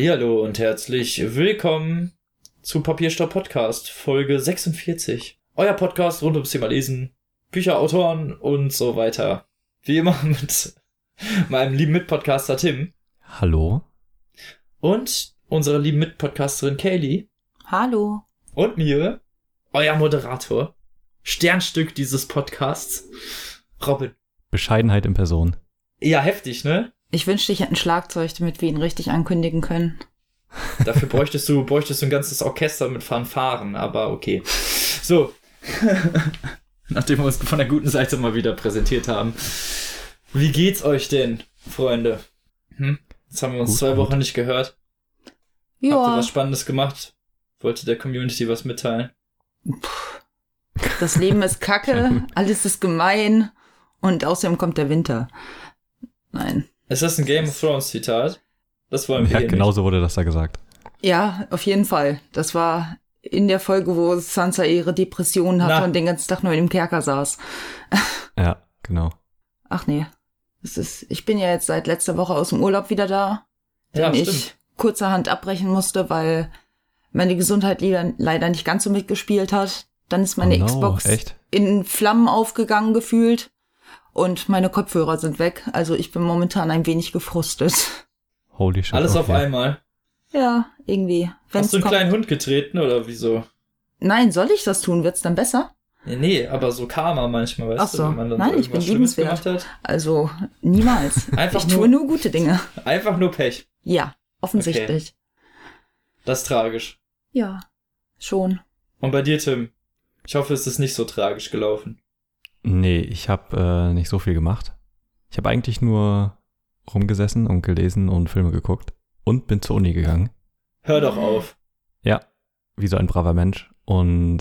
Hallihallo und herzlich willkommen zu Papierstopp Podcast, Folge 46. Euer Podcast rund ums Thema Lesen, Bücher, Autoren und so weiter. Wie immer mit meinem lieben Mitpodcaster Tim. Hallo. Und unserer lieben Mitpodcasterin Kaylee. Hallo. Und mir, euer Moderator. Sternstück dieses Podcasts, Robin. Bescheidenheit in Person. Ja, heftig, ne? Ich wünschte, ich hätte ein Schlagzeug, damit wir ihn richtig ankündigen können. Dafür bräuchtest du, bräuchtest du ein ganzes Orchester mit Fanfaren, aber okay. So. Nachdem wir uns von der guten Seite mal wieder präsentiert haben. Wie geht's euch denn, Freunde? Hm? Jetzt haben wir uns Gut, zwei gut. Wochen nicht gehört. Habt ihr Ja, was Spannendes gemacht? Wollte der Community was mitteilen? das Leben ist kacke, alles ist gemein und außerdem kommt der Winter. Nein. Ist das ein Game of Thrones Zitat? Das wollen wir Ja, eh genau so wurde das da gesagt. Ja, auf jeden Fall. Das war in der Folge, wo Sansa ihre Depressionen hatte Na. und den ganzen Tag nur in dem Kerker saß. Ja, genau. Ach nee. Das ist, ich bin ja jetzt seit letzter Woche aus dem Urlaub wieder da, nicht. Ja, den stimmt. ich kurzerhand abbrechen musste, weil meine Gesundheit leider, leider nicht ganz so mitgespielt hat. Dann ist meine oh no, Xbox Echt? in Flammen aufgegangen gefühlt und meine Kopfhörer sind weg. Also ich bin momentan ein wenig gefrustet. Holy shit. Alles auf okay. einmal. Ja, irgendwie. Wenn's Hast du einen kommt- kleinen Hund getreten oder wieso? Nein, soll ich das tun? Wird's dann besser? Nee, nee, aber so Karma manchmal, weißt Ach so. du, wenn man dann Nein, so ich bin liebenswert. gemacht hat. Also niemals. Einfach ich nur- tue nur gute Dinge. Einfach nur Pech. Ja, offensichtlich. Das ist tragisch. Ja, schon. Und bei dir, Tim? Ich hoffe, es ist nicht so tragisch gelaufen. Nee, ich habe äh, nicht so viel gemacht. Ich habe eigentlich nur rumgesessen und gelesen und Filme geguckt und bin zur Uni gegangen. Hör doch auf. Ja, wie so ein braver Mensch. Und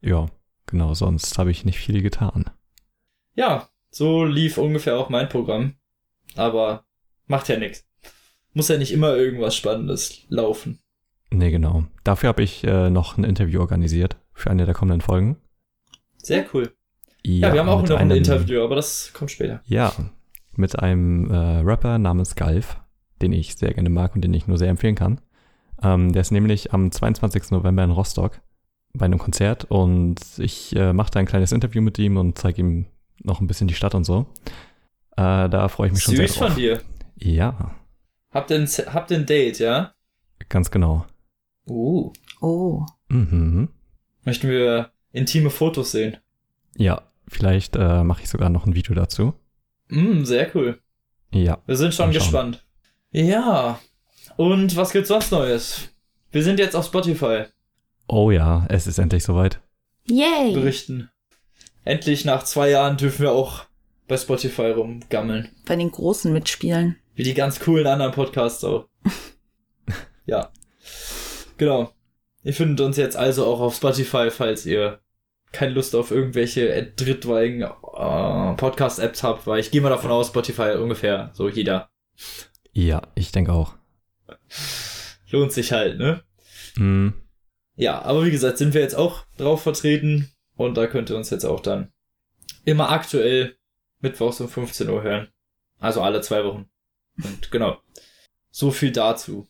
ja, genau, sonst habe ich nicht viel getan. Ja, so lief ungefähr auch mein Programm. Aber macht ja nichts. Muss ja nicht immer irgendwas Spannendes laufen. Nee, genau. Dafür habe ich äh, noch ein Interview organisiert für eine der kommenden Folgen. Sehr cool. Ja, wir haben auch noch ein einem- Interview, aber das kommt später. Ja, mit einem äh, Rapper namens Galf, den ich sehr gerne mag und den ich nur sehr empfehlen kann. Ähm, der ist nämlich am 22. November in Rostock bei einem Konzert und ich äh, mache da ein kleines Interview mit ihm und zeige ihm noch ein bisschen die Stadt und so. Äh, da freue ich mich schon Süß sehr drauf. von dir. Ja, Habt ihr ein, habt ihr ein Date, ja? ganz genau. Uh. Oh. Mhm. Möchten wir intime Fotos sehen? Ja, vielleicht äh, mache ich sogar noch ein Video dazu. Mm, sehr cool. Ja, Wir sind schon gespannt. Ja. Und was gibt's sonst Neues? Wir sind jetzt auf Spotify. oh ja, es ist endlich soweit. Yay! Berichten. Endlich nach zwei Jahren dürfen wir auch bei Spotify rumgammeln. Bei den Großen mitspielen. Wie die ganz coolen anderen Podcasts auch. ja. Genau. Ihr findet uns jetzt also auch auf Spotify, falls ihr keine Lust auf irgendwelche drittweiligen äh, Podcast-Apps habt, weil ich gehe mal davon aus, Spotify ungefähr so jeder. Ja, ich denke auch. Lohnt sich halt, ne? Mm, Ja, aber wie gesagt, sind wir jetzt auch drauf vertreten und da könnt ihr uns jetzt auch dann immer aktuell mittwochs um 15 Uhr hören. Also alle zwei Wochen. Und genau. So viel dazu.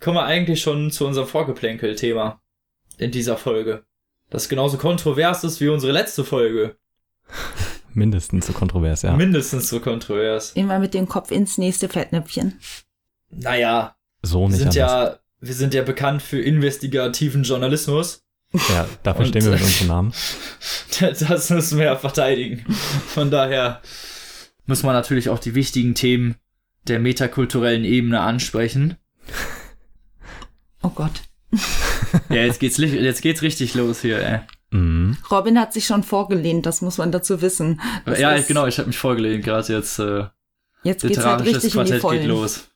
Kommen wir eigentlich schon zu unserem Vorgeplänkel-Thema in dieser Folge. Das genauso kontrovers ist wie unsere letzte Folge. mindestens so kontrovers, ja. Mindestens so kontrovers. Immer mit dem Kopf ins nächste Fettnäpfchen. Naja, so wir nicht sind anders. ja, wir sind ja bekannt für investigativen Journalismus. Ja, dafür stehen wir mit unserem Namen. Das müssen wir ja verteidigen. Von daher muss man natürlich auch die wichtigen Themen der metakulturellen Ebene ansprechen. Oh Gott. Ja, jetzt geht's, jetzt geht's richtig los hier, ey. Mhm. Robin hat sich schon vorgelehnt, das muss man dazu wissen. Das ja, ist- genau, ich habe mich vorgelegt, gerade jetzt äh, Jetzt geht's halt richtig in die Quartett Vollen. geht los.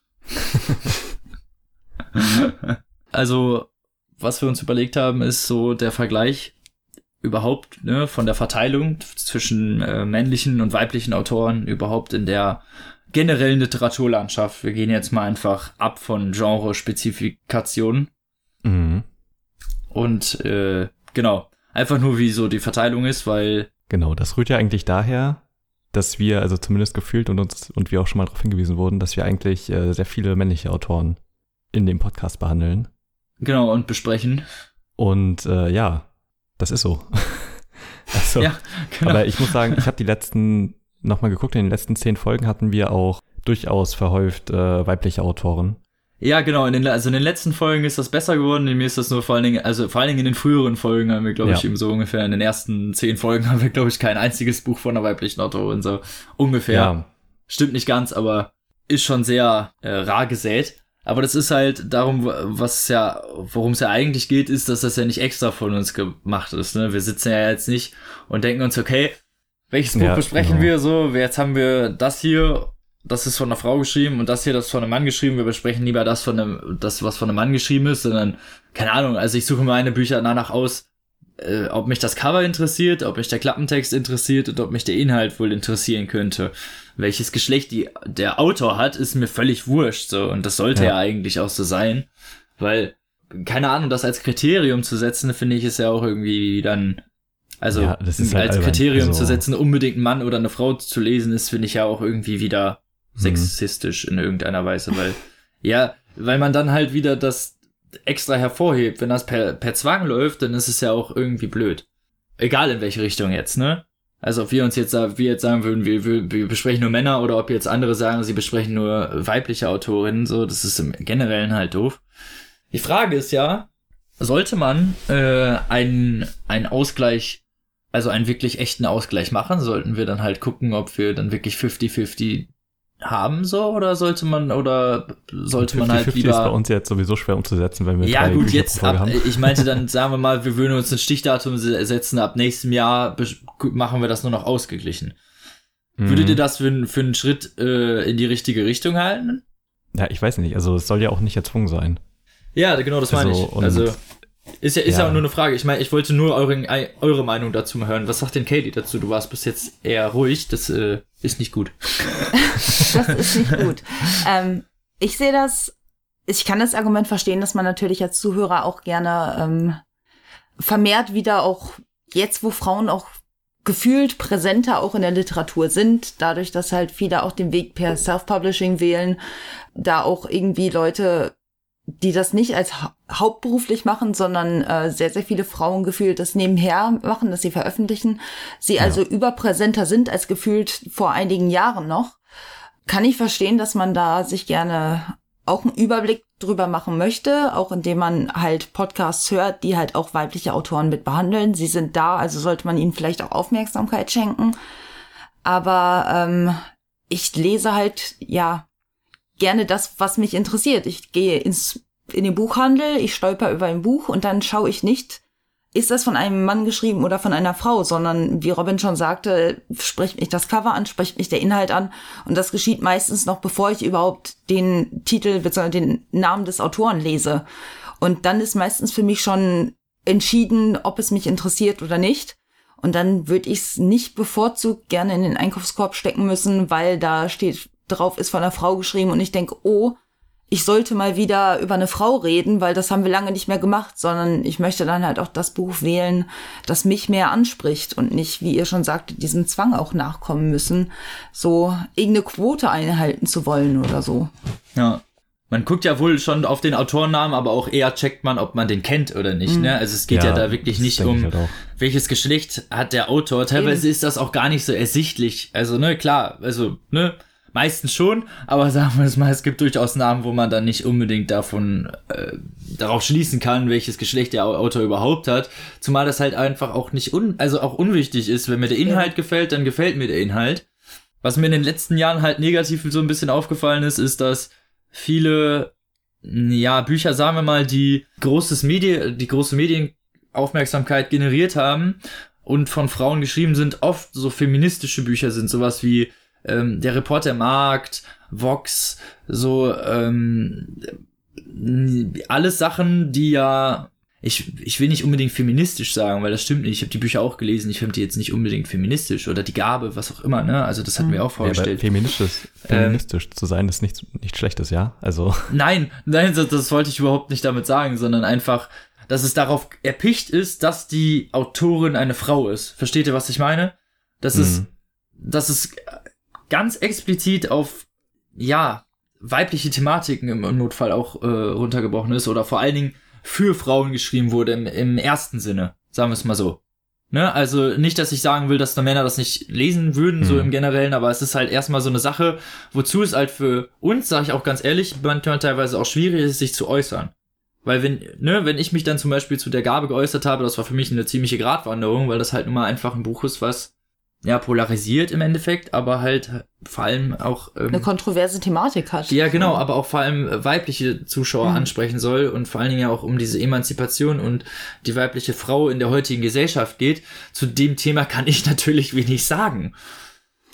also, was wir uns überlegt haben, ist so der Vergleich überhaupt ne, von der Verteilung zwischen äh, männlichen und weiblichen Autoren überhaupt in der generellen Literaturlandschaft. Wir gehen jetzt mal einfach ab von Genre-Spezifikationen Mhm. Und äh, genau, einfach nur wie so die Verteilung ist, weil Genau, das rührt ja eigentlich daher, dass wir, also zumindest gefühlt und uns und wir auch schon mal darauf hingewiesen wurden, dass wir eigentlich äh, sehr viele männliche Autoren in dem Podcast behandeln. Genau, und besprechen. Und äh, ja, das ist so. also, Ja, genau. Aber ich muss sagen, ich habe die letzten nochmal geguckt, in den letzten zehn Folgen hatten wir auch durchaus verhäuft äh, weibliche Autoren. Ja, genau. In den, also in den letzten Folgen ist das besser geworden. In mir ist das nur vor allen Dingen, also vor allen Dingen in den früheren Folgen haben wir, glaube ich, Ja. eben so ungefähr in den ersten zehn Folgen haben wir, glaube ich, kein einziges Buch von einer weiblichen Autorin. So ungefähr. Stimmt nicht ganz, aber ist schon sehr äh, rar gesät. Aber das ist halt darum, was ja, worum es ja eigentlich geht, ist, dass das ja nicht extra von uns gemacht ist. Ne? Wir sitzen ja jetzt nicht und denken uns, okay, welches Buch Ja, besprechen genau. wir so? Jetzt haben wir das hier, das ist von einer Frau geschrieben und das hier, das ist von einem Mann geschrieben. Wir besprechen lieber das von einem, das, was von einem Mann geschrieben ist, sondern, keine Ahnung, also ich suche meine Bücher danach aus, äh, ob mich das Cover interessiert, ob mich der Klappentext interessiert und ob mich der Inhalt wohl interessieren könnte. Welches Geschlecht die, der Autor hat, ist mir völlig wurscht, so. Und das sollte ja. Ja. eigentlich auch so sein. Weil, keine Ahnung, das als Kriterium zu setzen, finde ich, ist ja auch irgendwie dann, also, Ja, halt als. Kriterium Also- zu setzen, unbedingt einen Mann oder eine Frau zu lesen, ist, finde ich ja auch irgendwie wieder. Sexistisch in irgendeiner Weise, weil, ja, weil man dann halt wieder das extra hervorhebt. Wenn das per, per Zwang läuft, dann ist es ja auch irgendwie blöd. Egal in welche Richtung jetzt, ne? Also ob wir uns jetzt, wir jetzt sagen würden, wir, wir, wir besprechen nur Männer oder ob jetzt andere sagen, sie besprechen nur weibliche Autorinnen, so, das ist im Generellen halt doof. Die Frage ist ja, sollte man äh, einen, einen Ausgleich, also einen wirklich echten Ausgleich machen? Sollten wir dann halt gucken, ob wir dann wirklich 50-50 haben so oder sollte man oder sollte man halt 50-50 lieber ist bei uns jetzt sowieso schwer umzusetzen, wenn wir ja gut, Bücher jetzt ab, haben. ich meinte dann, sagen wir mal, wir würden uns ein Stichdatum se- setzen, ab nächstem Jahr machen wir das nur noch ausgeglichen. Würdet Mhm. ihr das für, für einen Schritt äh, in die richtige Richtung halten? Ja, ich weiß nicht. Also es soll ja auch nicht erzwungen sein. Ja, genau, das meine Also, ich. und- Also ist ja, ist ja. Ja. auch nur eine Frage. Ich meine, ich wollte nur eure, eure Meinung dazu mal hören. Was sagt denn Katie dazu? Du warst bis jetzt eher ruhig. Das äh, ist nicht gut. Das ist nicht gut. ähm, ich sehe das, ich kann das Argument verstehen, dass man natürlich als Zuhörer auch gerne ähm, vermehrt wieder auch jetzt, wo Frauen auch gefühlt präsenter auch in der Literatur sind, dadurch, dass halt viele auch den Weg per Self-Publishing wählen, da auch irgendwie Leute, die das nicht als hau hauptberuflich machen, sondern äh, sehr, sehr viele Frauen gefühlt das nebenher machen, dass sie veröffentlichen, sie Ja. also überpräsenter sind als gefühlt vor einigen Jahren noch kann ich verstehen, dass man da sich gerne auch einen Überblick drüber machen möchte, auch indem man halt Podcasts hört, die halt auch weibliche Autoren mit behandeln. Sie sind da, also sollte man ihnen vielleicht auch Aufmerksamkeit schenken. Aber ähm, ich lese halt ja gerne das, was mich interessiert. Ich gehe ins in den Buchhandel, ich stolper über ein Buch und dann schaue ich nicht, ist das von einem Mann geschrieben oder von einer Frau, sondern wie Robin schon sagte, spricht mich das Cover an, spricht mich der Inhalt an und das geschieht meistens noch bevor ich überhaupt den Titel bzw. den Namen des Autoren lese. Und dann ist meistens für mich schon entschieden, ob es mich interessiert oder nicht. Und dann würde ich es nicht bevorzugt gerne in den Einkaufskorb stecken müssen, weil da steht drauf, ist von einer Frau geschrieben und ich denke, oh, ich sollte mal wieder über eine Frau reden, weil das haben wir lange nicht mehr gemacht, sondern ich möchte dann halt auch das Buch wählen, das mich mehr anspricht und nicht, wie ihr schon sagte, diesem Zwang auch nachkommen müssen, so irgendeine Quote einhalten zu wollen oder so. Ja. Man guckt ja wohl schon auf den Autorennamen, aber auch eher checkt man, ob man den kennt oder nicht. Ne? Also es geht ja, da wirklich nicht um, halt welches Geschlecht hat der Autor. Teilweise ist das auch gar nicht so ersichtlich. Also, ne, klar, also, ne, meistens schon, aber sagen wir es mal, es gibt durchaus Namen, wo man dann nicht unbedingt davon äh, darauf schließen kann, welches Geschlecht der Au- Autor überhaupt hat. Zumal das halt einfach auch nicht un also auch unwichtig ist. Wenn mir der Inhalt gefällt, dann gefällt mir der Inhalt. Was mir in den letzten Jahren halt negativ so ein bisschen aufgefallen ist, ist, dass viele, ja, Bücher, sagen wir mal, die großes Medien, die große Medienaufmerksamkeit generiert haben und von Frauen geschrieben sind, oft so feministische Bücher sind, sowas wie ähm, Der Reporter Markt, Vox, so ähm, alles Sachen, die ja ich, ich will nicht unbedingt feministisch sagen, weil das stimmt nicht. Ich habe die Bücher auch gelesen, ich finde die jetzt nicht unbedingt feministisch oder die Gabe, was auch immer, ne? Also das hatten wir auch Ja, aber vorgestellt. feministisch, Ähm, feministisch zu sein ist nichts nicht schlechtes, ja? Also, Nein, nein, das, das wollte ich überhaupt nicht damit sagen, sondern einfach, dass es darauf erpicht ist, dass die Autorin eine Frau ist. Versteht ihr, was ich meine? Das ist, Mhm. dass es ganz explizit auf, ja, weibliche Thematiken im Notfall auch äh, runtergebrochen ist oder vor allen Dingen für Frauen geschrieben wurde im, im ersten Sinne, sagen wir es mal so. Ne? Also nicht, dass ich sagen will, dass da Männer das nicht lesen würden, mhm. so im Generellen, aber es ist halt erstmal so eine Sache, wozu es halt für uns, sage ich auch ganz ehrlich, manchmal teilweise auch schwierig ist, sich zu äußern. Weil wenn, ne, wenn ich mich dann zum Beispiel zu der Gabe geäußert habe, das war für mich eine ziemliche Gratwanderung, weil das halt nun mal einfach ein Buch ist, was ja, polarisiert im Endeffekt, aber halt vor allem auch ähm, eine kontroverse Thematik hat. Ja, genau, aber auch vor allem weibliche Zuschauer mhm. ansprechen soll und vor allen Dingen ja auch um diese Emanzipation und die weibliche Frau in der heutigen Gesellschaft geht. Zu dem Thema kann ich natürlich wenig sagen.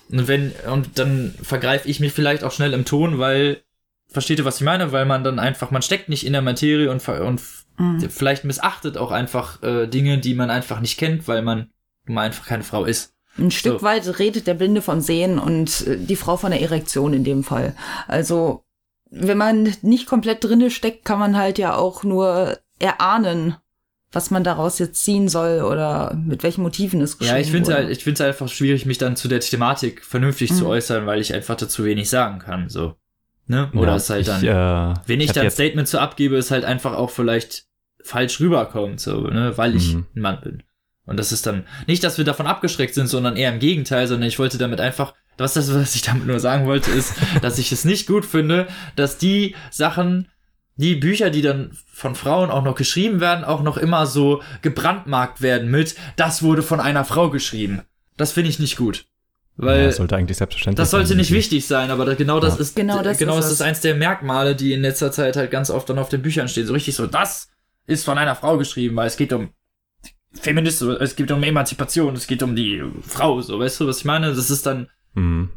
Und wenn und dann vergreife ich mich vielleicht auch schnell im Ton, weil versteht ihr, was ich meine? Weil man dann einfach man steckt nicht in der Materie und und mhm. vielleicht missachtet auch einfach äh, Dinge, die man einfach nicht kennt, weil man mal einfach keine Frau ist. Ein Stück so. weit redet der Blinde vom Sehen und äh, die Frau von der Erektion in dem Fall. Also, wenn man nicht komplett drinne steckt, kann man halt ja auch nur erahnen, was man daraus jetzt ziehen soll oder mit welchen Motiven es geschieht. Ja, ich finde halt, ich finde es einfach schwierig, mich dann zu der Thematik vernünftig mhm. zu äußern, weil ich einfach dazu wenig sagen kann, so. Ne? Oder ja, es halt dann, ich, äh, wenn ich, ich dann Statement zu abgebe, ist halt einfach auch vielleicht falsch rüberkommt, so, ne, weil ich mhm. ein Mann bin. Und das ist dann nicht, dass wir davon abgeschreckt sind, sondern eher im Gegenteil, sondern ich wollte damit einfach, was das, was ich damit nur sagen wollte, ist, dass ich es nicht gut finde, dass die Sachen, die Bücher, die dann von Frauen auch noch geschrieben werden, auch noch immer so gebrandmarkt werden mit, das wurde von einer Frau geschrieben. Das finde ich nicht gut. Weil ja, das sollte eigentlich selbstverständlich Das sollte sein, nicht wichtig sein, aber genau das ja. ist genau das, genau ist, das ist eins der Merkmale, die in letzter Zeit halt ganz oft dann auf den Büchern stehen. So richtig so, das ist von einer Frau geschrieben, weil es geht um Feminist, es geht um Emanzipation, es geht um die Frau, so, weißt du, was ich meine? Das ist dann. Mhm.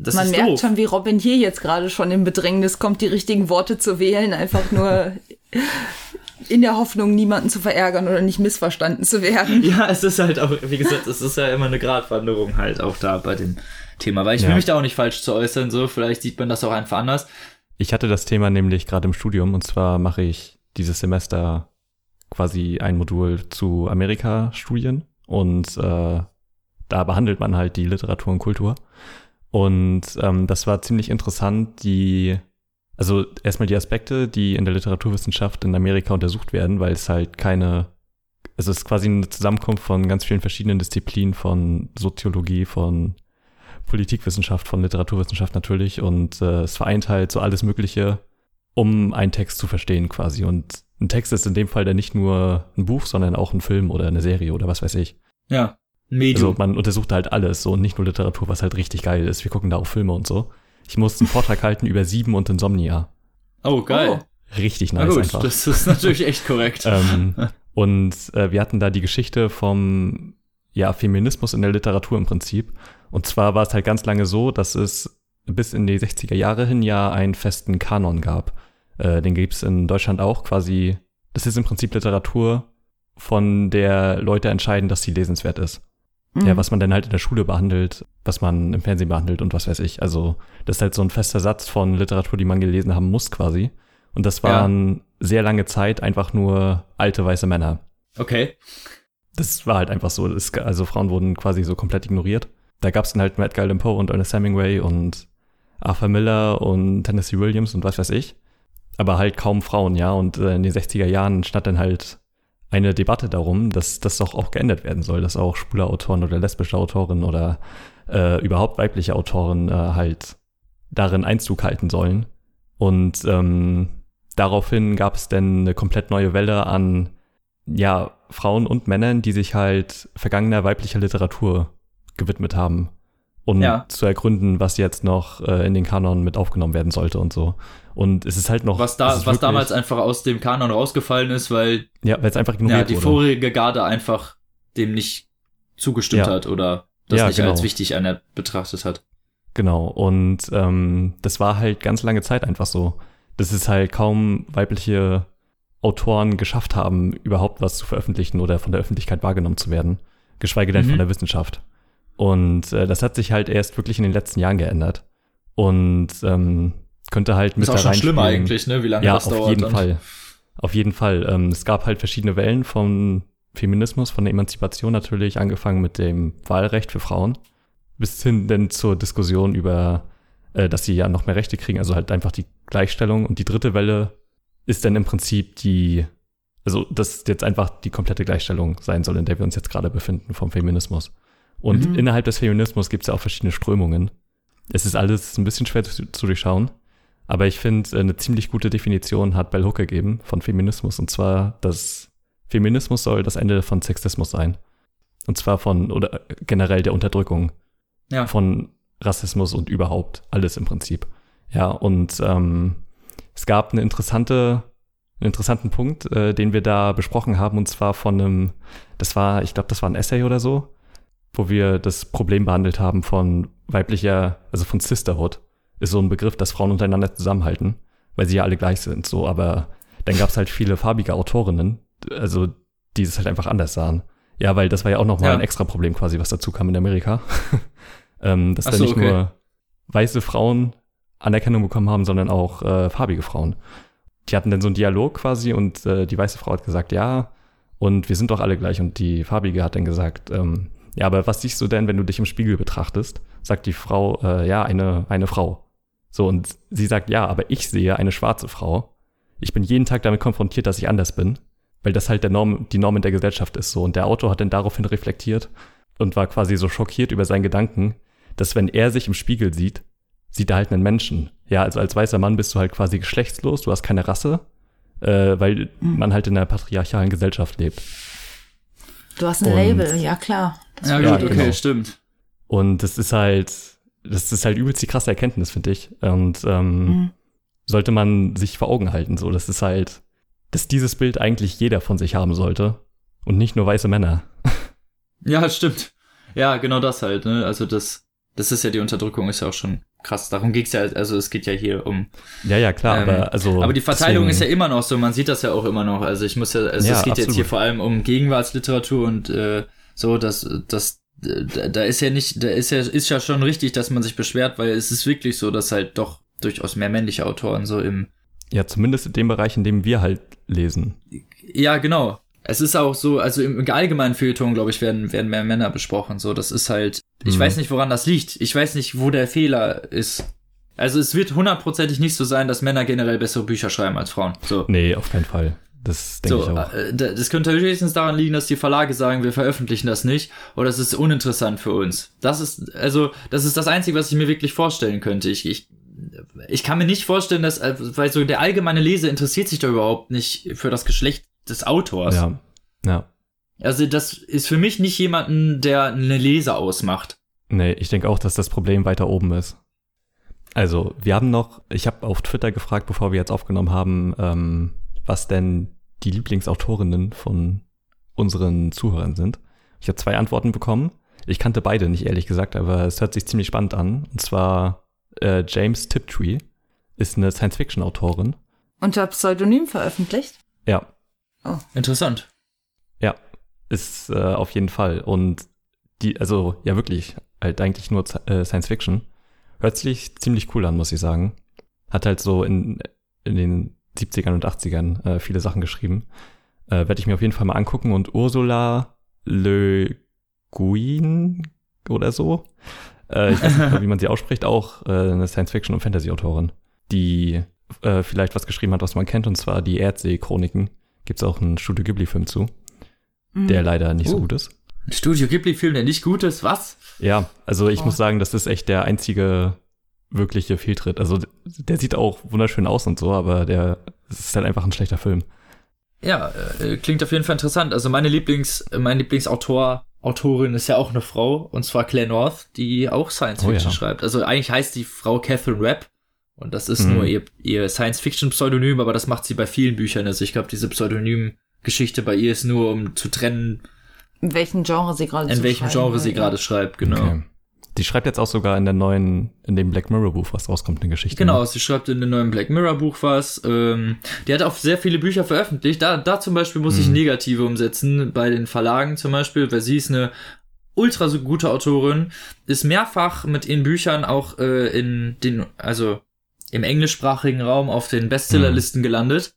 Das Man merkt doof. schon, wie Robin hier jetzt gerade schon im Bedrängnis kommt, die richtigen Worte zu wählen, einfach nur in der Hoffnung, niemanden zu verärgern oder nicht missverstanden zu werden. Ja, es ist halt auch, wie gesagt, es ist ja immer eine Gratwanderung halt auch da bei dem Thema, weil ich ja. will mich da auch nicht falsch zu äußern, so, vielleicht sieht man das auch einfach anders. Ich hatte das Thema nämlich gerade im Studium und zwar mache ich dieses Semester quasi ein Modul zu Amerika-Studien und äh, da behandelt man halt die Literatur und Kultur. Und ähm, das war ziemlich interessant, die, also erstmal die Aspekte, die in der Literaturwissenschaft in Amerika untersucht werden, weil es halt keine, also es ist quasi eine Zusammenkunft von ganz vielen verschiedenen Disziplinen, von Soziologie, von Politikwissenschaft, von Literaturwissenschaft natürlich. Und äh, es vereint halt so alles Mögliche, um einen Text zu verstehen quasi. Und ein Text ist in dem Fall dann nicht nur ein Buch, sondern auch ein Film oder eine Serie oder was weiß ich. Ja. Medium. Also man untersucht halt alles so und nicht nur Literatur, was halt richtig geil ist. Wir gucken da auch Filme und so. Ich musste einen Vortrag halten über Sieben und Insomnia. Oh, geil. Oh. Richtig nice gut, einfach. Das ist natürlich echt korrekt. ähm, und äh, wir hatten da die Geschichte vom ja, Feminismus in der Literatur im Prinzip. Und zwar war es halt ganz lange so, dass es bis in die 60er Jahre hin ja einen festen Kanon gab. Äh, den gibt's in Deutschland auch quasi. Das ist im Prinzip Literatur, von der Leute entscheiden, dass sie lesenswert ist. Mhm. Ja, was man dann halt in der Schule behandelt, was man im Fernsehen behandelt und was weiß ich. Also, das ist halt so ein fester Satz von Literatur, die man gelesen haben muss quasi. Und das waren ja. sehr lange Zeit einfach nur alte weiße Männer. Okay. Das war halt einfach so. Das, also Frauen wurden quasi so komplett ignoriert. Da gab's dann halt Matt Allan Poe und Ernest Hemingway und Arthur Miller und Tennessee Williams und was weiß ich aber halt kaum Frauen, ja. Und äh, in den 60er Jahren stand dann halt eine Debatte darum, dass das doch auch geändert werden soll, dass auch schwule Autoren oder lesbische Autoren oder äh, überhaupt weibliche Autoren äh, halt darin Einzug halten sollen. Und ähm, daraufhin gab es dann eine komplett neue Welle an ja, Frauen und Männern, die sich halt vergangener weiblicher Literatur gewidmet haben und ja. zu ergründen, was jetzt noch äh, in den Kanon mit aufgenommen werden sollte und so. Und es ist halt noch. Was da, was wirklich, damals einfach aus dem Kanon rausgefallen ist, weil. Ja, weil es einfach ignoriert ja, die wurde. vorige Garde einfach dem nicht zugestimmt ja. hat oder das nicht genau. als wichtig einer betrachtet hat. Genau. Und ähm, das war halt ganz lange Zeit einfach so. Dass es halt kaum weibliche Autoren geschafft haben, überhaupt was zu veröffentlichen oder von der Öffentlichkeit wahrgenommen zu werden. Geschweige denn mhm. von der Wissenschaft. Und äh, das hat sich halt erst wirklich in den letzten Jahren geändert. Und ähm, könnte halt mit ist auch schon schlimmer eigentlich, ne? Wie lange ja, das dauert. auf jeden dann. Fall. Auf jeden Fall. Ähm, es gab halt verschiedene Wellen von Feminismus, von der Emanzipation natürlich, angefangen mit dem Wahlrecht für Frauen, bis hin denn zur Diskussion über äh, dass sie ja noch mehr Rechte kriegen, also halt einfach die Gleichstellung. Und die dritte Welle ist dann im Prinzip die, also das jetzt einfach die komplette Gleichstellung sein soll, in der wir uns jetzt gerade befinden vom Feminismus. Und mhm. innerhalb des Feminismus gibt es ja auch verschiedene Strömungen. Es ist alles ein bisschen schwer zu, zu durchschauen. Aber ich finde, äh, eine ziemlich gute Definition hat Bell Hook gegeben von Feminismus. Und zwar, dass Feminismus soll das Ende von Sexismus sein. Und zwar von, oder generell der Unterdrückung ja. von Rassismus und überhaupt alles im Prinzip. Ja, und ähm, es gab eine interessante, einen interessanten Punkt, äh, den wir da besprochen haben, und zwar von einem, das war, ich glaube, das war ein Essay oder so, wo wir das Problem behandelt haben von weiblicher, also von Sisterhood ist so ein Begriff, dass Frauen untereinander zusammenhalten, weil sie ja alle gleich sind, so, aber dann gab es halt viele farbige Autorinnen, also die es halt einfach anders sahen. Ja, weil das war ja auch nochmal ja. ein extra Problem quasi, was dazu kam in Amerika. ähm, dass Ach da nicht okay. nur weiße Frauen Anerkennung bekommen haben, sondern auch äh, farbige Frauen. Die hatten dann so einen Dialog quasi und äh, die weiße Frau hat gesagt, ja, und wir sind doch alle gleich. Und die farbige hat dann gesagt, ähm, ja, aber was siehst du denn, wenn du dich im Spiegel betrachtest? Sagt die Frau, äh, ja, eine, eine Frau. So, und sie sagt, ja, aber ich sehe eine schwarze Frau. Ich bin jeden Tag damit konfrontiert, dass ich anders bin, weil das halt der Norm, die Norm in der Gesellschaft ist so. Und der Autor hat dann daraufhin reflektiert und war quasi so schockiert über seinen Gedanken, dass wenn er sich im Spiegel sieht, sieht er halt einen Menschen. Ja, also als weißer Mann bist du halt quasi geschlechtslos, du hast keine Rasse, äh, weil mhm. man halt in einer patriarchalen Gesellschaft lebt. Du hast ein und, Label, ja klar. Ja, gut, okay, genau. stimmt. Und das ist halt, das ist halt übelst die krasse Erkenntnis, finde ich. Und ähm, mhm. sollte man sich vor Augen halten. So, das ist halt, dass dieses Bild eigentlich jeder von sich haben sollte. Und nicht nur weiße Männer. Ja, stimmt. Ja, genau das halt, ne? Also das, das ist ja die Unterdrückung, ist ja auch schon krass. Darum geht's ja, also es geht ja hier um. Ja, ja, klar, ähm, aber also. Aber die Verteilung deswegen, ist ja immer noch so, man sieht das ja auch immer noch. Also ich muss ja, also ja, es geht absolut. jetzt hier vor allem um Gegenwartsliteratur und äh, so, dass, dass da, da ist ja nicht, da ist ja, ist ja schon richtig, dass man sich beschwert, weil es ist wirklich so, dass halt doch durchaus mehr männliche Autoren so im. Ja, zumindest in dem Bereich, in dem wir halt lesen. Ja, genau. Es ist auch so, also im allgemeinen Feuilleton, glaube ich, werden, werden mehr Männer besprochen. So, das ist halt, ich mhm. weiß nicht, woran das liegt. Ich weiß nicht, wo der Fehler ist. Also es wird hundertprozentig nicht so sein, dass Männer generell bessere Bücher schreiben als Frauen. So. Nee, auf keinen Fall. Das denke so, ich auch. Äh, das könnte höchstens daran liegen, dass die Verlage sagen, wir veröffentlichen das nicht oder es ist uninteressant für uns. Das ist, also, das ist das Einzige, was ich mir wirklich vorstellen könnte. Ich, ich, ich kann mir nicht vorstellen, dass, äh, weil so der allgemeine Leser interessiert sich da überhaupt nicht für das Geschlecht des Autors. Ja. Ja. Also, das ist für mich nicht jemanden, der eine Leser ausmacht. Nee, ich denke auch, dass das Problem weiter oben ist. Also, wir haben noch, ich habe auf Twitter gefragt, bevor wir jetzt aufgenommen haben, ähm, was denn die Lieblingsautorinnen von unseren Zuhörern sind. Ich habe zwei Antworten bekommen. Ich kannte beide nicht, ehrlich gesagt, aber es hört sich ziemlich spannend an. Und zwar äh, James Tiptree ist eine Science-Fiction-Autorin. Unter Pseudonym veröffentlicht? Ja. Oh. Interessant. Ja, ist äh, auf jeden Fall. Und die, also ja wirklich, halt eigentlich nur äh, Science-Fiction. Hört sich ziemlich cool an, muss ich sagen. Hat halt so in, in den 70ern und 80ern äh, viele Sachen geschrieben. Äh, Werde ich mir auf jeden Fall mal angucken. Und Ursula Le Guin oder so, äh, ich weiß nicht, wie man sie ausspricht, auch äh, eine Science-Fiction- und Fantasy-Autorin, die äh, vielleicht was geschrieben hat, was man kennt, und zwar die Erdsee-Chroniken. Gibt es auch einen Studio Ghibli-Film zu, mhm. der leider nicht oh. so gut ist. Ein Studio Ghibli-Film, der nicht gut ist, was? Ja, also ich oh. muss sagen, das ist echt der einzige wirkliche Fehltritt. Also der sieht auch wunderschön aus und so, aber der ist halt einfach ein schlechter Film. Ja, äh, klingt auf jeden Fall interessant. Also meine Lieblings, mein Lieblingsautor, Autorin ist ja auch eine Frau, und zwar Claire North, die auch Science Fiction oh, ja. schreibt. Also eigentlich heißt die Frau Catherine Rapp. Und das ist mhm. nur ihr, ihr Science-Fiction-Pseudonym, aber das macht sie bei vielen Büchern. Also ich glaube, diese Pseudonym-Geschichte bei ihr ist nur, um zu trennen, in welchem Genre sie gerade In welchem Genre sie gerade schreibt, genau. Okay. Die schreibt jetzt auch sogar in der neuen, in dem Black Mirror Buch, was rauskommt, eine Geschichte. Genau, ne? sie schreibt in dem neuen Black Mirror Buch was. Ähm, die hat auch sehr viele Bücher veröffentlicht. Da, da zum Beispiel muss mhm. ich Negative umsetzen, bei den Verlagen zum Beispiel, weil sie ist eine ultra so gute Autorin, ist mehrfach mit ihren Büchern auch äh, in den, also im englischsprachigen Raum auf den Bestsellerlisten mhm. gelandet.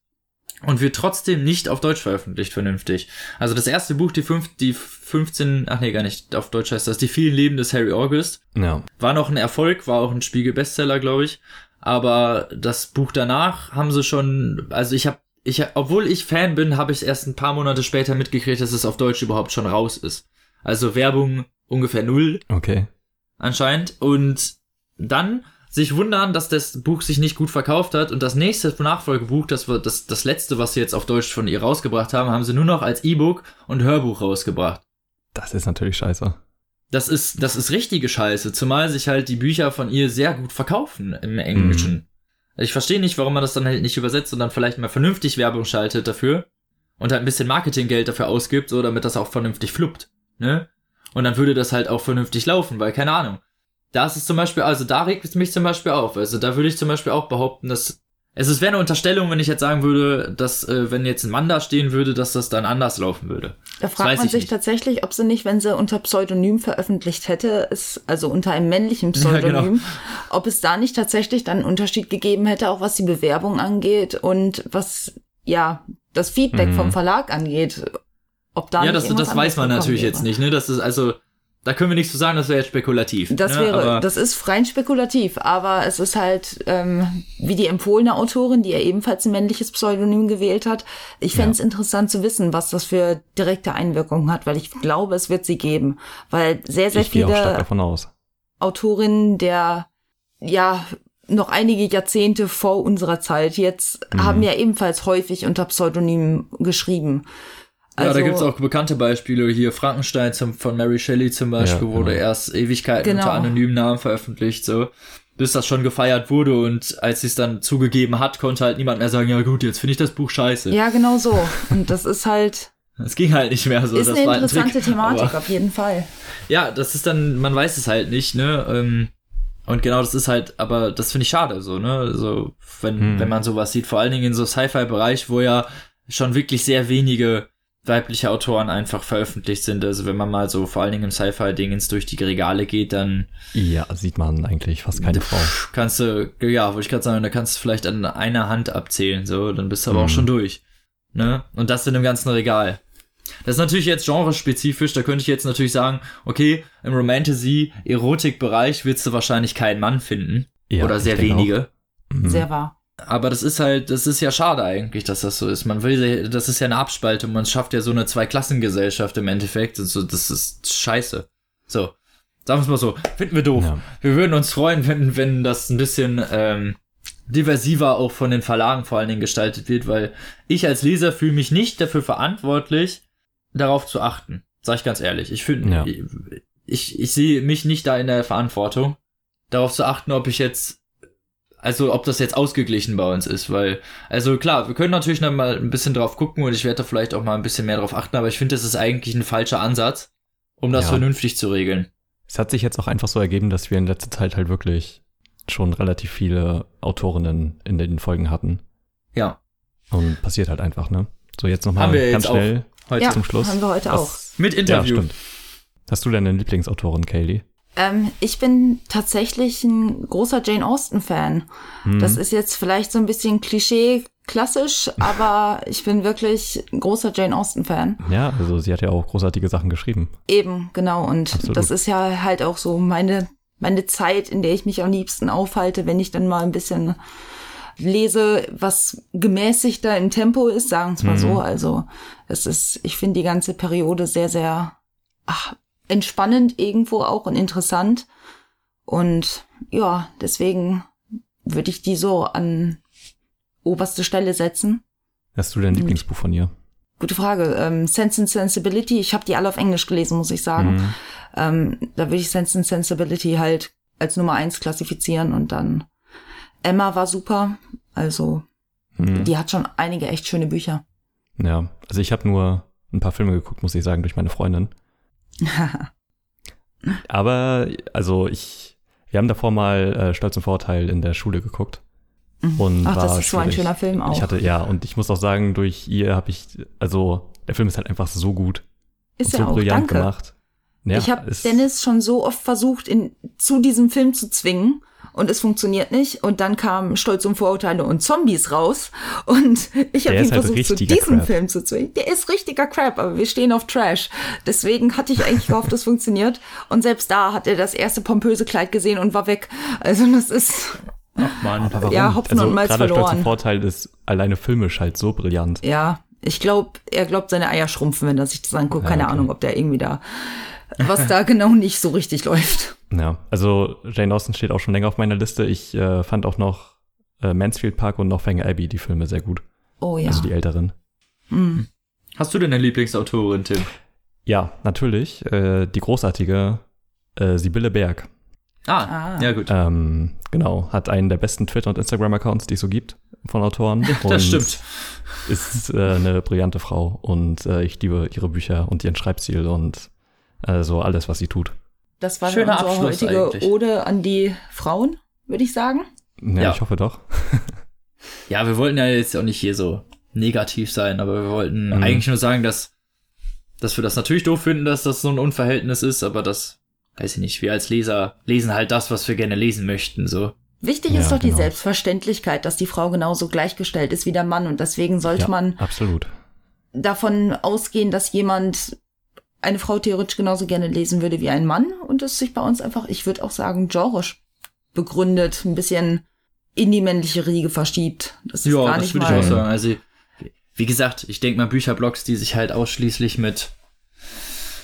und wird trotzdem nicht auf Deutsch veröffentlicht vernünftig. Also das erste Buch, die, fünf, die 15, ach nee, gar nicht, auf Deutsch heißt das, die vielen Leben des Harry August, Ja. war noch ein Erfolg, war auch ein Spiegel-Bestseller, glaube ich. Aber das Buch danach haben sie schon, also ich habe, ich, obwohl ich Fan bin, habe ich erst ein paar Monate später mitgekriegt, dass es auf Deutsch überhaupt schon raus ist. Also Werbung ungefähr null Okay. anscheinend. Und dann sich wundern, dass das Buch sich nicht gut verkauft hat und das nächste Nachfolgebuch, das war das, das letzte, was sie jetzt auf Deutsch von ihr rausgebracht haben, haben sie nur noch als E-Book und Hörbuch rausgebracht. Das ist natürlich scheiße. Das ist, das ist richtige Scheiße, zumal sich halt die Bücher von ihr sehr gut verkaufen im Englischen. Ich verstehe nicht, warum man das dann halt nicht übersetzt und dann vielleicht mal vernünftig Werbung schaltet dafür und halt ein bisschen Marketinggeld dafür ausgibt, so damit das auch vernünftig fluppt, ne? Und dann würde das halt auch vernünftig laufen, weil keine Ahnung. Da ist es zum Beispiel, also da regt es mich zum Beispiel auf. Also da würde ich zum Beispiel auch behaupten, dass es ist wäre eine Unterstellung, wenn ich jetzt sagen würde, dass äh, wenn jetzt ein Mann da stehen würde, dass das dann anders laufen würde. Da Das fragt man ich sich nicht. tatsächlich, ob sie nicht, wenn sie unter Pseudonym veröffentlicht hätte, es, also unter einem männlichen Ja, genau. Pseudonym, ob es da nicht tatsächlich dann einen Unterschied gegeben hätte, auch was die Bewerbung angeht und was, ja, das Feedback Mhm. vom Verlag angeht. Ob da ja, nicht das, das weiß man natürlich gekommen jetzt wäre. nicht, ne? Das ist also, da können wir nichts zu sagen, das wäre jetzt spekulativ. Das ne? wäre, Aber, das ist rein spekulativ, aber es ist halt ähm, wie die empfohlene Autorin, die ja ebenfalls ein männliches Pseudonym gewählt hat. Ich fände es interessant zu wissen, was das für direkte Einwirkungen hat, weil ich glaube, es wird sie geben, weil sehr, sehr ich gehe auch stark viele davon aus. Autorinnen der ja noch einige Jahrzehnte vor unserer Zeit jetzt Mhm. haben ja ebenfalls häufig unter Pseudonym geschrieben. Ja, da Also- gibt's auch bekannte Beispiele. Hier Frankenstein zum, von Mary Shelley zum Beispiel Ja, wurde genau. erst Ewigkeiten Genau. unter anonymen Namen veröffentlicht, so. Bis das schon gefeiert wurde und als sie es dann zugegeben hat, konnte halt niemand mehr sagen, ja gut, jetzt finde ich das Buch scheiße. Ja, genau so. Und das ist halt, Es ging halt nicht mehr so. ist das eine war halt ein interessante Trick. Thematik Aber- auf jeden Fall. Ja, das ist dann, man weiß es halt nicht, ne? Ähm, Und genau das ist halt, aber das finde ich schade, so, ne? So, wenn, Hm. wenn man sowas sieht, vor allen Dingen in so Sci-Fi-Bereich, wo ja schon wirklich sehr wenige weibliche Autoren einfach veröffentlicht sind. Also wenn man mal so vor allen Dingen im Sci-Fi-Dingens durch die Regale geht, dann Ja, sieht man eigentlich fast keine Frau. kannst du, ja, wollte ich gerade sagen, da kannst du vielleicht an einer Hand abzählen, so, dann bist du aber auch Mhm. schon durch. Ne? Und das in einem ganzen Regal. Das ist natürlich jetzt genrespezifisch, da könnte ich jetzt natürlich sagen, okay, im Romantasy-Erotik-Bereich willst du wahrscheinlich keinen Mann finden. Ja, oder sehr wenige. auch. Mhm. Sehr wahr. Aber das ist halt, das ist ja schade eigentlich, dass das so ist. Man will, das ist ja eine Abspaltung, man schafft ja so eine Zweiklassengesellschaft im Endeffekt. Und so, das ist scheiße. So, sagen wir es mal so, finden wir doof. Ja. Wir würden uns freuen, wenn, wenn das ein bisschen ähm, diversiver auch von den Verlagen vor allen Dingen gestaltet wird, weil ich als Leser fühle mich nicht dafür verantwortlich, darauf zu achten. Sag ich ganz ehrlich. Ich finde, Ja. ich, ich, ich sehe mich nicht da in der Verantwortung, darauf zu achten, ob ich jetzt also ob das jetzt ausgeglichen bei uns ist, weil, also klar, wir können natürlich noch mal ein bisschen drauf gucken und ich werde da vielleicht auch mal ein bisschen mehr drauf achten, aber ich finde, das ist eigentlich ein falscher Ansatz, um das Ja. vernünftig zu regeln. Es hat sich jetzt auch einfach so ergeben, dass wir in letzter Zeit halt wirklich schon relativ viele Autorinnen in den Folgen hatten. Ja, Und passiert halt einfach, ne? So, jetzt nochmal ganz jetzt schnell heute Ja, zum Schluss. haben wir heute auch. Was- mit Ja, Interview. stimmt. Hast du denn eine Lieblingsautorin, Kaylee? Ähm, ich bin tatsächlich ein großer Jane Austen-Fan. Hm. Das ist jetzt vielleicht so ein bisschen Klischee klassisch, aber ich bin wirklich ein großer Jane Austen-Fan. Ja, also sie hat ja auch großartige Sachen geschrieben. Eben, genau. Und Absolut. das ist ja halt auch so meine, meine Zeit, in der ich mich am liebsten aufhalte, wenn ich dann mal ein bisschen lese, was gemäßigter im Tempo ist, sagen wir mal Mhm. so. Also es ist, ich finde die ganze Periode sehr, sehr ach, entspannend irgendwo auch und interessant. Und ja, deswegen würde ich die so an oberste Stelle setzen. Hast du denn ein Lieblingsbuch von ihr? Gute Frage. Ähm, Sense and Sensibility, ich habe die alle auf Englisch gelesen, muss ich sagen. Mhm. Ähm, da würde ich Sense and Sensibility halt als Nummer eins klassifizieren und dann Emma war super. Also, Mhm. die hat schon einige echt schöne Bücher. Ja, also ich habe nur ein paar Filme geguckt, muss ich sagen, durch meine Freundin. Aber, also ich, wir haben davor mal äh, Stolz und Vorteil in der Schule geguckt. Und Ach, war das ist so ein schwierig. schöner Film auch. Ich hatte, ja, und ich muss auch sagen, durch ihr habe ich, also der Film ist halt einfach so gut ist ja so auch, brillant danke. gemacht. Ja, ich habe Dennis schon so oft versucht, in, zu diesem Film zu zwingen. Und es funktioniert nicht. Und dann kam Stolz und Vorurteile und Zombies raus. Und ich habe ihn halt versucht, zu diesem Crap. Film zu zwingen. Der ist richtiger Crap, aber wir stehen auf Trash. Deswegen hatte ich eigentlich gehofft, das funktioniert. Und selbst da hat er das erste pompöse Kleid gesehen und war weg. Also das ist, Ach man. Ja, Hopfen also und Malz gerade Stolz verloren. und Vorteil ist alleine filmisch halt so brillant. ja, ich glaube, er glaubt, seine Eier schrumpfen, wenn er sich das anguckt. Ja, Keine okay. Ahnung, ob der irgendwie da, was da genau nicht so richtig läuft. Ja, also Jane Austen steht auch schon länger auf meiner Liste. Ich äh, fand auch noch äh, Mansfield Park und noch Fang Abbey, die Filme, sehr gut. Oh ja. Also die älteren. Mm. Hast du denn eine Lieblingsautorin, Tim? Ja, natürlich. Äh, die großartige äh, Sibylle Berg. Ah, Ah. ja gut. Ähm, genau, hat einen der besten Twitter- und Instagram-Accounts, die es so gibt von Autoren. und das stimmt. Ist äh, eine brillante Frau und äh, ich liebe ihre Bücher und ihren Schreibstil und äh, so alles, was sie tut. Das war Schöner unsere Abschluss heutige eigentlich. Ode an die Frauen, würde ich sagen. Ja, Ja. ich hoffe doch. Ja, wir wollten ja jetzt auch nicht hier so negativ sein, aber wir wollten Mhm. eigentlich nur sagen, dass, dass wir das natürlich doof finden, dass das so ein Unverhältnis ist, aber das, weiß ich nicht, wir als Leser lesen halt das, was wir gerne lesen möchten, so. Wichtig Ja, ist doch die genau. Selbstverständlichkeit, dass die Frau genauso gleichgestellt ist wie der Mann und deswegen sollte ja, man absolut. davon ausgehen, dass jemand eine Frau theoretisch genauso gerne lesen würde wie ein Mann und es sich bei uns einfach, ich würde auch sagen, genreisch begründet, ein bisschen in die männliche Riege verschiebt. Das ist Ja, gar das nicht würde mal. ich auch sagen. Also, wie gesagt, ich denke mal Bücherblogs, die sich halt ausschließlich mit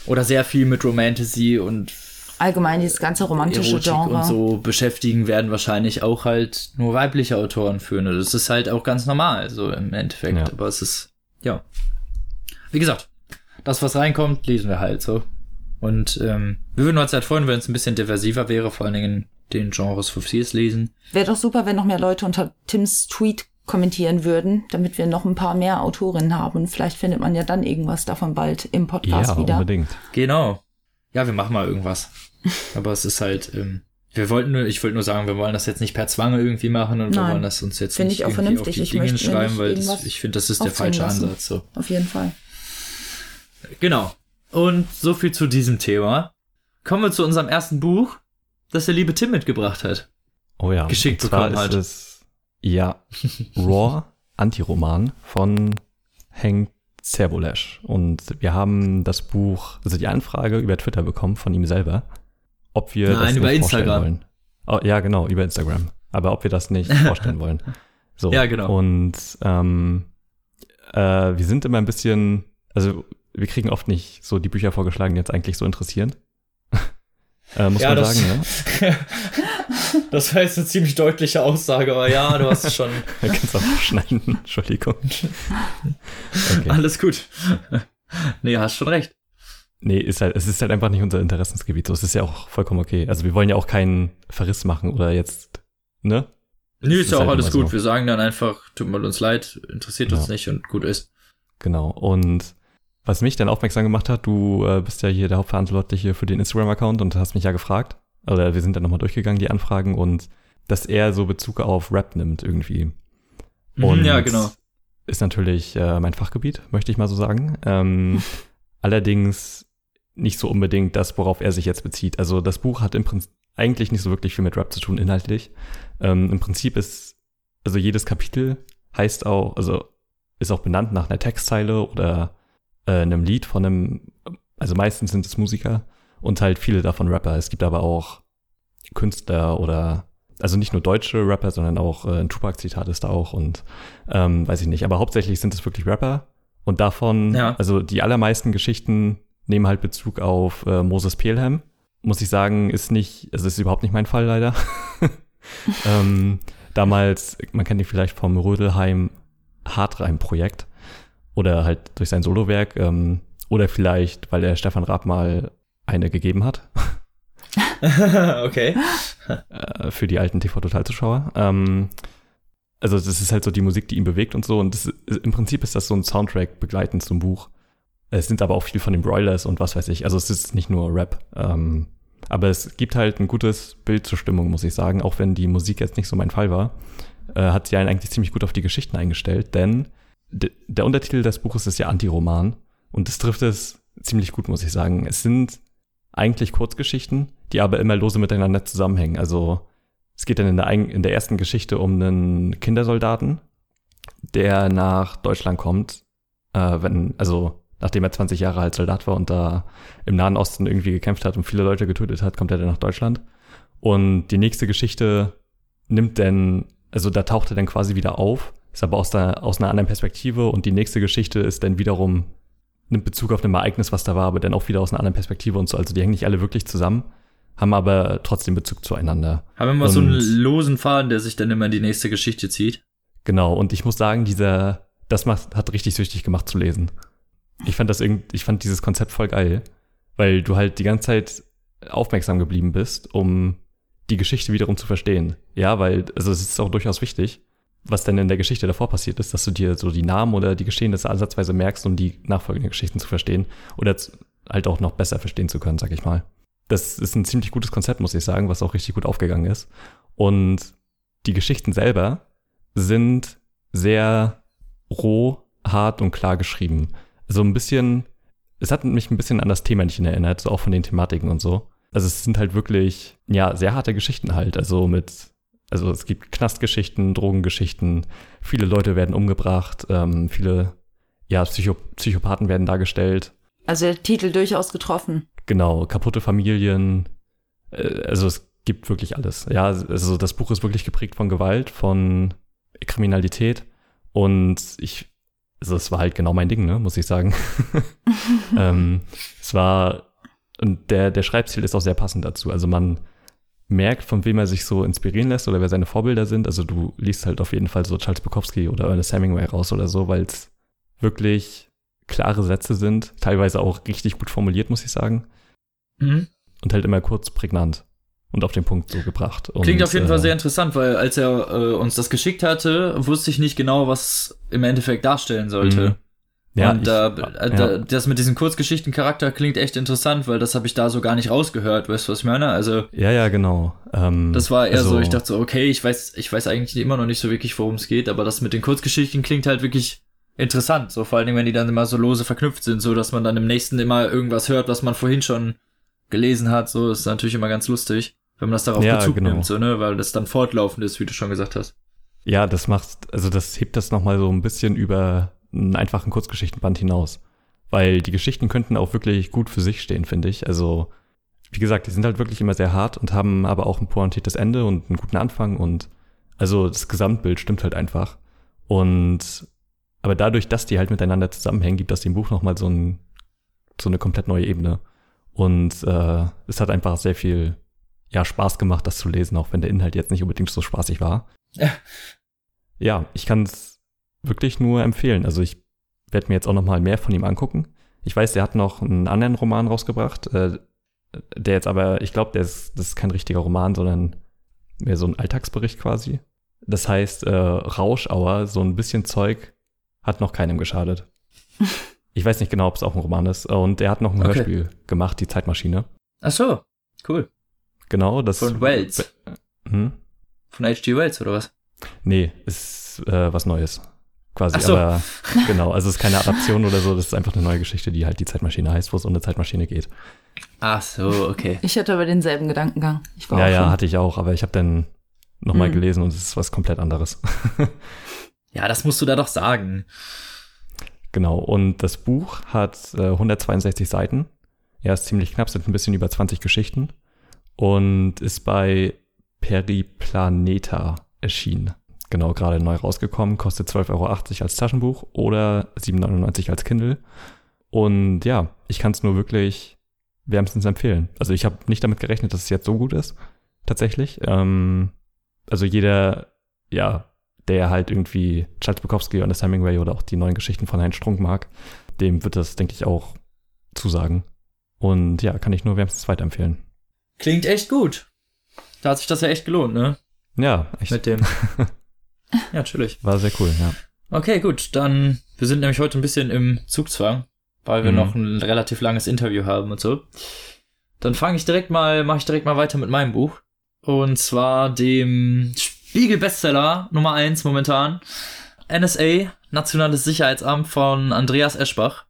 oder sehr viel mit Romantasy und Allgemein dieses ganze romantische Erotik Genre. und so beschäftigen, werden wahrscheinlich auch halt nur weibliche Autoren führen. Das ist halt auch ganz normal, so im Endeffekt. Ja. Aber es ist, ja. Wie gesagt, das, was reinkommt, lesen wir halt so. Und ähm, wir würden uns halt freuen, wenn es ein bisschen diversiver wäre, vor allen Dingen in den Genres, wir es lesen. Wäre doch super, wenn noch mehr Leute unter Tims Tweet kommentieren würden, damit wir noch ein paar mehr Autorinnen haben. Und vielleicht findet man ja dann irgendwas davon bald im Podcast Ja, wieder. unbedingt. Genau. Ja, wir machen mal irgendwas. Aber es ist halt, ähm, wir wollten nur, ich wollte nur sagen, wir wollen das jetzt nicht per Zwang irgendwie machen und wir Nein. wollen das uns jetzt Finde nicht ich auch irgendwie vernünftig. auf die Ich Dinge schreiben, weil das, ich finde, das ist der falsche lassen. Ansatz. So. Auf jeden Fall. Genau. Und so viel zu diesem Thema. Kommen wir zu unserem ersten Buch, das der liebe Tim mitgebracht hat. Oh ja. Geschickt bekommen ist halt. es, ja, Raw Antiroman von Hank Zerbolesch. Und wir haben das Buch, also die Anfrage über Twitter bekommen von ihm selber, ob wir Nein, das über nicht vorstellen Instagram. wollen. Oh, ja, genau, über Instagram. Aber ob wir das nicht vorstellen wollen. So. Ja, genau. Und ähm, äh, wir sind immer ein bisschen, also wir kriegen oft nicht so die Bücher vorgeschlagen, die uns eigentlich so interessieren. äh, muss Ja, man das- sagen, ja. Das war jetzt eine ziemlich deutliche Aussage, aber ja, du hast es schon. Du kannst auch schneiden, Entschuldigung. Okay. Alles gut. nee, hast schon recht. Nee, ist halt, es ist halt einfach nicht unser Interessensgebiet. So, es ist ja auch vollkommen okay. Also wir wollen ja auch keinen Verriss machen oder jetzt, ne? Nee, Das ist ja ist auch halt alles gut. so. Wir sagen dann einfach, tut mir uns leid, interessiert uns Ja. nicht und gut ist. Genau. Und was mich dann aufmerksam gemacht hat, du äh, bist ja hier der Hauptverantwortliche für den Instagram-Account und hast mich ja gefragt, oder wir sind dann nochmal durchgegangen, die Anfragen, und dass er so Bezug auf Rap nimmt irgendwie. Mhm, Und ja, genau. Ist natürlich äh, mein Fachgebiet, möchte ich mal so sagen. Ähm, allerdings nicht so unbedingt das, worauf er sich jetzt bezieht. Also das Buch hat im Prinzip eigentlich nicht so wirklich viel mit Rap zu tun, inhaltlich. Ähm, Im Prinzip ist, also jedes Kapitel heißt auch, also ist auch benannt nach einer Textzeile oder äh, einem Lied von einem, also meistens sind es Musiker und halt viele davon Rapper. Es gibt aber auch Künstler oder also nicht nur deutsche Rapper, sondern auch äh, ein Tupac-Zitat ist da auch und ähm, weiß ich nicht. Aber hauptsächlich sind es wirklich Rapper und davon, Ja. also die allermeisten Geschichten nehmen halt Bezug auf äh, Moses Pelham. Muss ich sagen, ist nicht, also ist überhaupt nicht mein Fall leider. ähm, damals, man kennt ihn vielleicht vom Rödelheim Hartreim-Projekt oder halt durch sein Solowerk ähm, oder vielleicht, weil er Stefan Raab mal eine gegeben hat okay. äh, für die alten TV-Total-Zuschauer. Ähm, also das ist halt so die Musik, die ihn bewegt und so. Und ist- im Prinzip ist das so ein Soundtrack begleitend zum Buch. Es sind aber auch viel von den Broilers und was weiß ich. Also es ist nicht nur Rap. Ähm, aber es gibt halt ein gutes Bild zur Stimmung, muss ich sagen. Auch wenn die Musik jetzt nicht so mein Fall war, äh, hat sie einen eigentlich ziemlich gut auf die Geschichten eingestellt. Denn der Untertitel des Buches ist ja Antiroman. Und das trifft es ziemlich gut, muss ich sagen. Es sind eigentlich Kurzgeschichten, die aber immer lose miteinander zusammenhängen. Also es geht dann in der, in der ersten Geschichte um einen Kindersoldaten, der nach Deutschland kommt, äh, wenn, also nachdem er 20 Jahre alt Soldat war und da im Nahen Osten irgendwie gekämpft hat und viele Leute getötet hat, kommt er dann nach Deutschland. Und die nächste Geschichte nimmt dann, also da taucht er dann quasi wieder auf, ist aber aus, der, aus einer anderen Perspektive und die nächste Geschichte ist dann wiederum, nimmt Bezug auf ein Ereignis, was da war, aber dann auch wieder aus einer anderen Perspektive und so. Also die hängen nicht alle wirklich zusammen, haben aber trotzdem Bezug zueinander. Haben immer und, so einen losen Faden, der sich dann immer in die nächste Geschichte zieht. Genau, und ich muss sagen, dieser, das macht, hat richtig süchtig gemacht zu lesen. Ich fand das irgendwie, ich fand dieses Konzept voll geil, weil du halt die ganze Zeit aufmerksam geblieben bist, um die Geschichte wiederum zu verstehen. Ja, weil, also es ist auch durchaus wichtig, was denn in der Geschichte davor passiert ist, dass du dir so die Namen oder die Geschehnisse ansatzweise merkst, um die nachfolgenden Geschichten zu verstehen oder halt auch noch besser verstehen zu können, sag ich mal. Das ist ein ziemlich gutes Konzept, muss ich sagen, was auch richtig gut aufgegangen ist. Und die Geschichten selber sind sehr roh, hart und klar geschrieben. So ein bisschen, es hat mich ein bisschen an das Thema nicht erinnert, so auch von den Thematiken und so. Also es sind halt wirklich, ja, sehr harte Geschichten halt. Also mit, also es gibt Knastgeschichten, Drogengeschichten, viele Leute werden umgebracht, ähm, viele, ja, Psycho Psychopathen werden dargestellt. Also der Titel durchaus getroffen. Genau, kaputte Familien, äh, also es gibt wirklich alles. Ja, also das Buch ist wirklich geprägt von Gewalt, von Kriminalität und ich, also es war halt genau mein Ding, ne, muss ich sagen. ähm, es war und der, der Schreibstil ist auch sehr passend dazu. Also man merkt, von wem er sich so inspirieren lässt oder wer seine Vorbilder sind. Also du liest halt auf jeden Fall so Charles Bukowski oder Ernest Hemingway raus oder so, weil es wirklich klare Sätze sind, teilweise auch richtig gut formuliert, muss ich sagen. Mhm. Und halt immer kurz prägnant und auf den Punkt so gebracht. Klingt und, auf jeden äh, Fall sehr interessant, weil als er äh, uns das geschickt hatte, wusste ich nicht genau, was im Endeffekt darstellen sollte. Ja, und ich, äh, ja. Da, das mit diesem Kurzgeschichtencharakter klingt echt interessant, weil das habe ich da so gar nicht rausgehört, weißt du, was ich meine? Also Ja, ja, genau. Ähm, das war eher also, so, ich dachte so, okay, ich weiß, ich weiß eigentlich immer noch nicht so wirklich, worum es geht, aber das mit den Kurzgeschichten klingt halt wirklich interessant, so vor allen Dingen, wenn die dann immer so lose verknüpft sind, so dass man dann im nächsten immer irgendwas hört, was man vorhin schon gelesen hat, so ist natürlich immer ganz lustig, wenn man das darauf ja, Bezug genau. nimmt, so, ne, weil das dann fortlaufend ist, wie du schon gesagt hast. Ja, das macht, also das hebt das nochmal so ein bisschen über einen einfachen Kurzgeschichtenband hinaus. Weil die Geschichten könnten auch wirklich gut für sich stehen, finde ich. Also, wie gesagt, die sind halt wirklich immer sehr hart und haben aber auch ein pointiertes Ende und einen guten Anfang und also das Gesamtbild stimmt halt einfach. Und aber dadurch, dass die halt miteinander zusammenhängen, gibt das dem Buch nochmal so, ein, so eine komplett neue Ebene. Und äh, es hat einfach sehr viel ja, Spaß gemacht, das zu lesen, auch wenn der Inhalt jetzt nicht unbedingt so spaßig war. Ja, ja ich kann es wirklich nur empfehlen. Also ich werde mir jetzt auch noch mal mehr von ihm angucken. Ich weiß, der hat noch einen anderen Roman rausgebracht, äh, der jetzt aber, ich glaube, das ist kein richtiger Roman, sondern mehr so ein Alltagsbericht quasi. Das heißt, äh, Rauschauer, so ein bisschen Zeug, hat noch keinem geschadet. Ich weiß nicht genau, ob es auch ein Roman ist. Und er hat noch ein okay. Hörspiel gemacht, die Zeitmaschine. Ach so, cool. Genau, das. Von Wells. Hm? Von H.G. Wells oder was? Nee, ist äh, was Neues quasi. So. Aber genau, also es ist keine Adaption oder so, das ist einfach eine neue Geschichte, die halt die Zeitmaschine heißt, wo es um eine Zeitmaschine geht. Ach so, okay. Ich hatte aber denselben Gedankengang. Ich war ja, ja, hatte ich auch, aber ich habe dann nochmal mhm. gelesen und es ist was komplett anderes. ja, das musst du da doch sagen. Genau, und das Buch hat äh, 162 Seiten. Ja, ist ziemlich knapp, sind ein bisschen über 20 Geschichten und ist bei Periplaneta erschienen genau gerade neu rausgekommen, kostet 12,80 Euro als Taschenbuch oder 7,99 als Kindle. Und ja, ich kann es nur wirklich wärmstens empfehlen. Also ich habe nicht damit gerechnet, dass es jetzt so gut ist, tatsächlich. Ähm, also jeder, ja, der halt irgendwie Charles Bukowski und das Hemingway oder auch die neuen Geschichten von Heinz Strunk mag, dem wird das, denke ich, auch zusagen. Und ja, kann ich nur wärmstens weiterempfehlen. Klingt echt gut. Da hat sich das ja echt gelohnt, ne? Ja, echt. Mit dem Ja, natürlich. War sehr cool, ja. Okay, gut, dann, wir sind nämlich heute ein bisschen im Zugzwang, weil wir mhm. noch ein relativ langes Interview haben und so. Dann fange ich direkt mal, mache ich direkt mal weiter mit meinem Buch. Und zwar dem Spiegel-Bestseller Nummer eins momentan. NSA, Nationales Sicherheitsamt von Andreas Eschbach.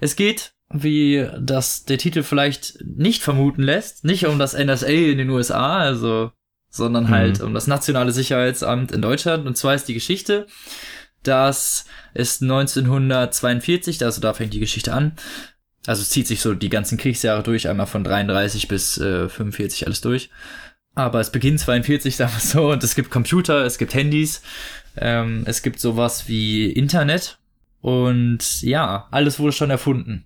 Es geht, wie das der Titel vielleicht nicht vermuten lässt, nicht um das NSA in den USA, also sondern halt um das Nationale Sicherheitsamt in Deutschland. Und zwar ist die Geschichte, dass es 1942, also da fängt die Geschichte an, also es zieht sich so die ganzen Kriegsjahre durch, einmal von 33 bis äh, 45 alles durch. Aber es beginnt 42, sagen wir so, und es gibt Computer, es gibt Handys, ähm, es gibt sowas wie Internet und ja, alles wurde schon erfunden,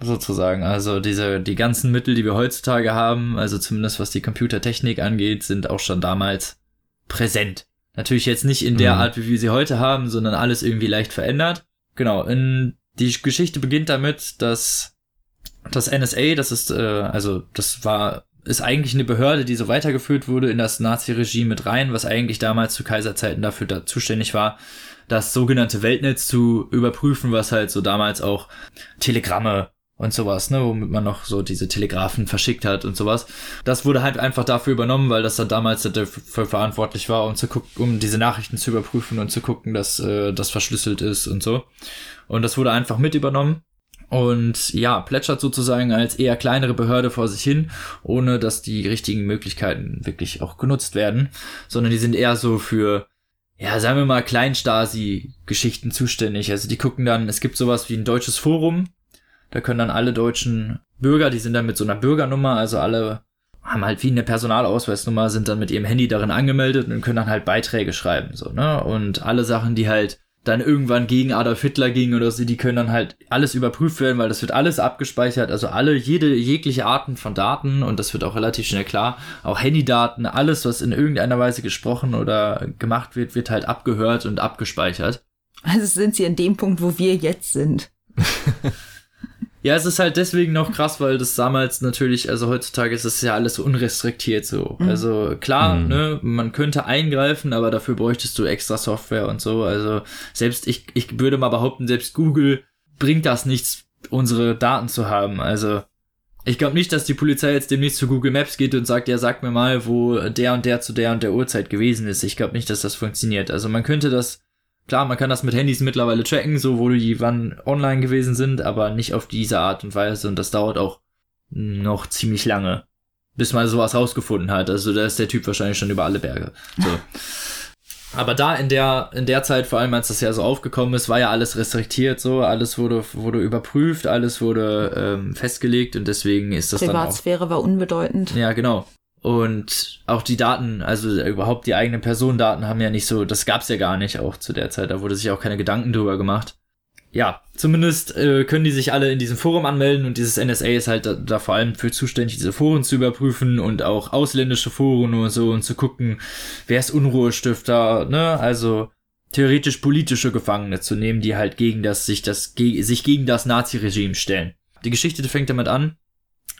sozusagen. Also diese, die ganzen Mittel, die wir heutzutage haben, also zumindest was die Computertechnik angeht, sind auch schon damals präsent. Natürlich jetzt nicht in der mhm. Art, wie wir sie heute haben, sondern alles irgendwie leicht verändert. Genau, in, die Geschichte beginnt damit, dass das NSA, das ist, äh, also das war ist eigentlich eine Behörde, die so weitergeführt wurde in das Nazi-Regime mit rein, was eigentlich damals zu Kaiserzeiten dafür da zuständig war, das sogenannte Weltnetz zu überprüfen, was halt so damals auch Telegramme und sowas, ne, womit man noch so diese Telegrafen verschickt hat und sowas. Das wurde halt einfach dafür übernommen, weil das dann damals dafür verantwortlich war, um zu gucken, um diese Nachrichten zu überprüfen und zu gucken, dass äh, das verschlüsselt ist und so. Und das wurde einfach mit übernommen und ja, plätschert sozusagen als eher kleinere Behörde vor sich hin, ohne dass die richtigen Möglichkeiten wirklich auch genutzt werden, sondern die sind eher so für, ja, sagen wir mal, Kleinstasi-Geschichten zuständig. Also die gucken dann, es gibt sowas wie ein deutsches Forum, da können dann alle deutschen Bürger, die sind dann mit so einer Bürgernummer, also alle haben halt wie eine Personalausweisnummer, sind dann mit ihrem Handy darin angemeldet und können dann halt Beiträge schreiben, so, ne? Und alle Sachen, die halt dann irgendwann gegen Adolf Hitler ging oder so, die können dann halt alles überprüft werden, weil das wird alles abgespeichert, also alle, jede, jegliche Arten von Daten und das wird auch relativ schnell klar, auch Handydaten, alles, was in irgendeiner Weise gesprochen oder gemacht wird, wird halt abgehört und abgespeichert. Also sind sie an dem Punkt, wo wir jetzt sind. Ja, es ist halt deswegen noch krass, weil das damals natürlich, also heutzutage ist es ja alles so unrestriktiert so. Mhm. Also klar, mhm. ne, man könnte eingreifen, aber dafür bräuchtest du extra Software und so. Also selbst ich, ich würde mal behaupten, selbst Google bringt das nichts, unsere Daten zu haben. Also ich glaube nicht, dass die Polizei jetzt demnächst zu Google Maps geht und sagt, ja, sag mir mal, wo der und der zu der und der Uhrzeit gewesen ist. Ich glaube nicht, dass das funktioniert. Also man könnte das Klar, man kann das mit Handys mittlerweile tracken, so wo die wann online gewesen sind, aber nicht auf diese Art und Weise und das dauert auch noch ziemlich lange, bis man sowas rausgefunden hat. Also da ist der Typ wahrscheinlich schon über alle Berge. So. Aber da in der, in der Zeit, vor allem als das ja so aufgekommen ist, war ja alles restriktiert, so, alles wurde, wurde überprüft, alles wurde ähm, festgelegt und deswegen ist das Privatsphäre dann auch, war unbedeutend. Ja, genau. Und auch die Daten, also überhaupt die eigenen Personendaten haben ja nicht so, das gab's ja gar nicht auch zu der Zeit, da wurde sich auch keine Gedanken drüber gemacht. Ja, zumindest äh, können die sich alle in diesem Forum anmelden und dieses NSA ist halt da, da vor allem für zuständig, diese Foren zu überprüfen und auch ausländische Foren und so und zu gucken, wer ist Unruhestifter, ne? Also theoretisch politische Gefangene zu nehmen, die halt gegen das, sich das, ge sich gegen das Nazi-Regime stellen. Die Geschichte fängt damit an,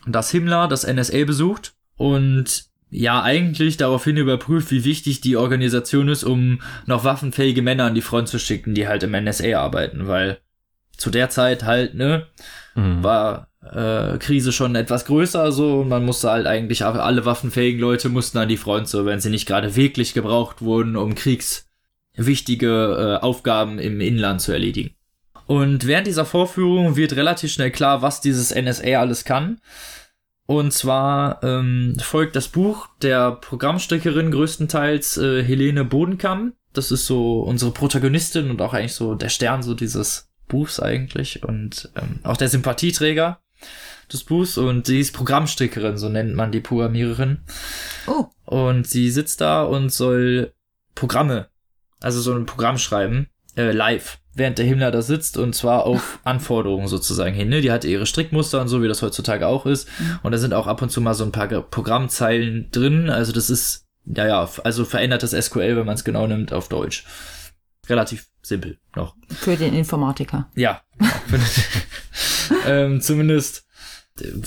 dass Himmler das NSA besucht und ja eigentlich daraufhin überprüft, wie wichtig die Organisation ist, um noch waffenfähige Männer an die Front zu schicken, die halt im NSA arbeiten, weil zu der Zeit halt, ne, mhm. war äh, Krise schon etwas größer so und man musste halt eigentlich alle waffenfähigen Leute mussten an die Front, so wenn sie nicht gerade wirklich gebraucht wurden, um kriegswichtige äh, Aufgaben im Inland zu erledigen. Und während dieser Vorführung wird relativ schnell klar, was dieses NSA alles kann. Und zwar ähm, folgt das Buch der Programmsteckerin größtenteils äh, Helene Bodenkamm. Das ist so unsere Protagonistin und auch eigentlich so der Stern so dieses Buchs eigentlich und ähm, auch der Sympathieträger des Buchs und sie ist Programmsteckerin, so nennt man die Programmiererin. Oh. Und sie sitzt da und soll Programme, also so ein Programm schreiben, äh, live während der Himmler da sitzt und zwar auf Anforderungen sozusagen hin. Ne? Die hat ihre Strickmuster und so, wie das heutzutage auch ist. Mhm. Und da sind auch ab und zu mal so ein paar Programmzeilen drin. Also das ist, ja, ja, also verändert das SQL, wenn man es genau nimmt, auf Deutsch. Relativ simpel noch. Für den Informatiker. Ja. Genau. ähm, zumindest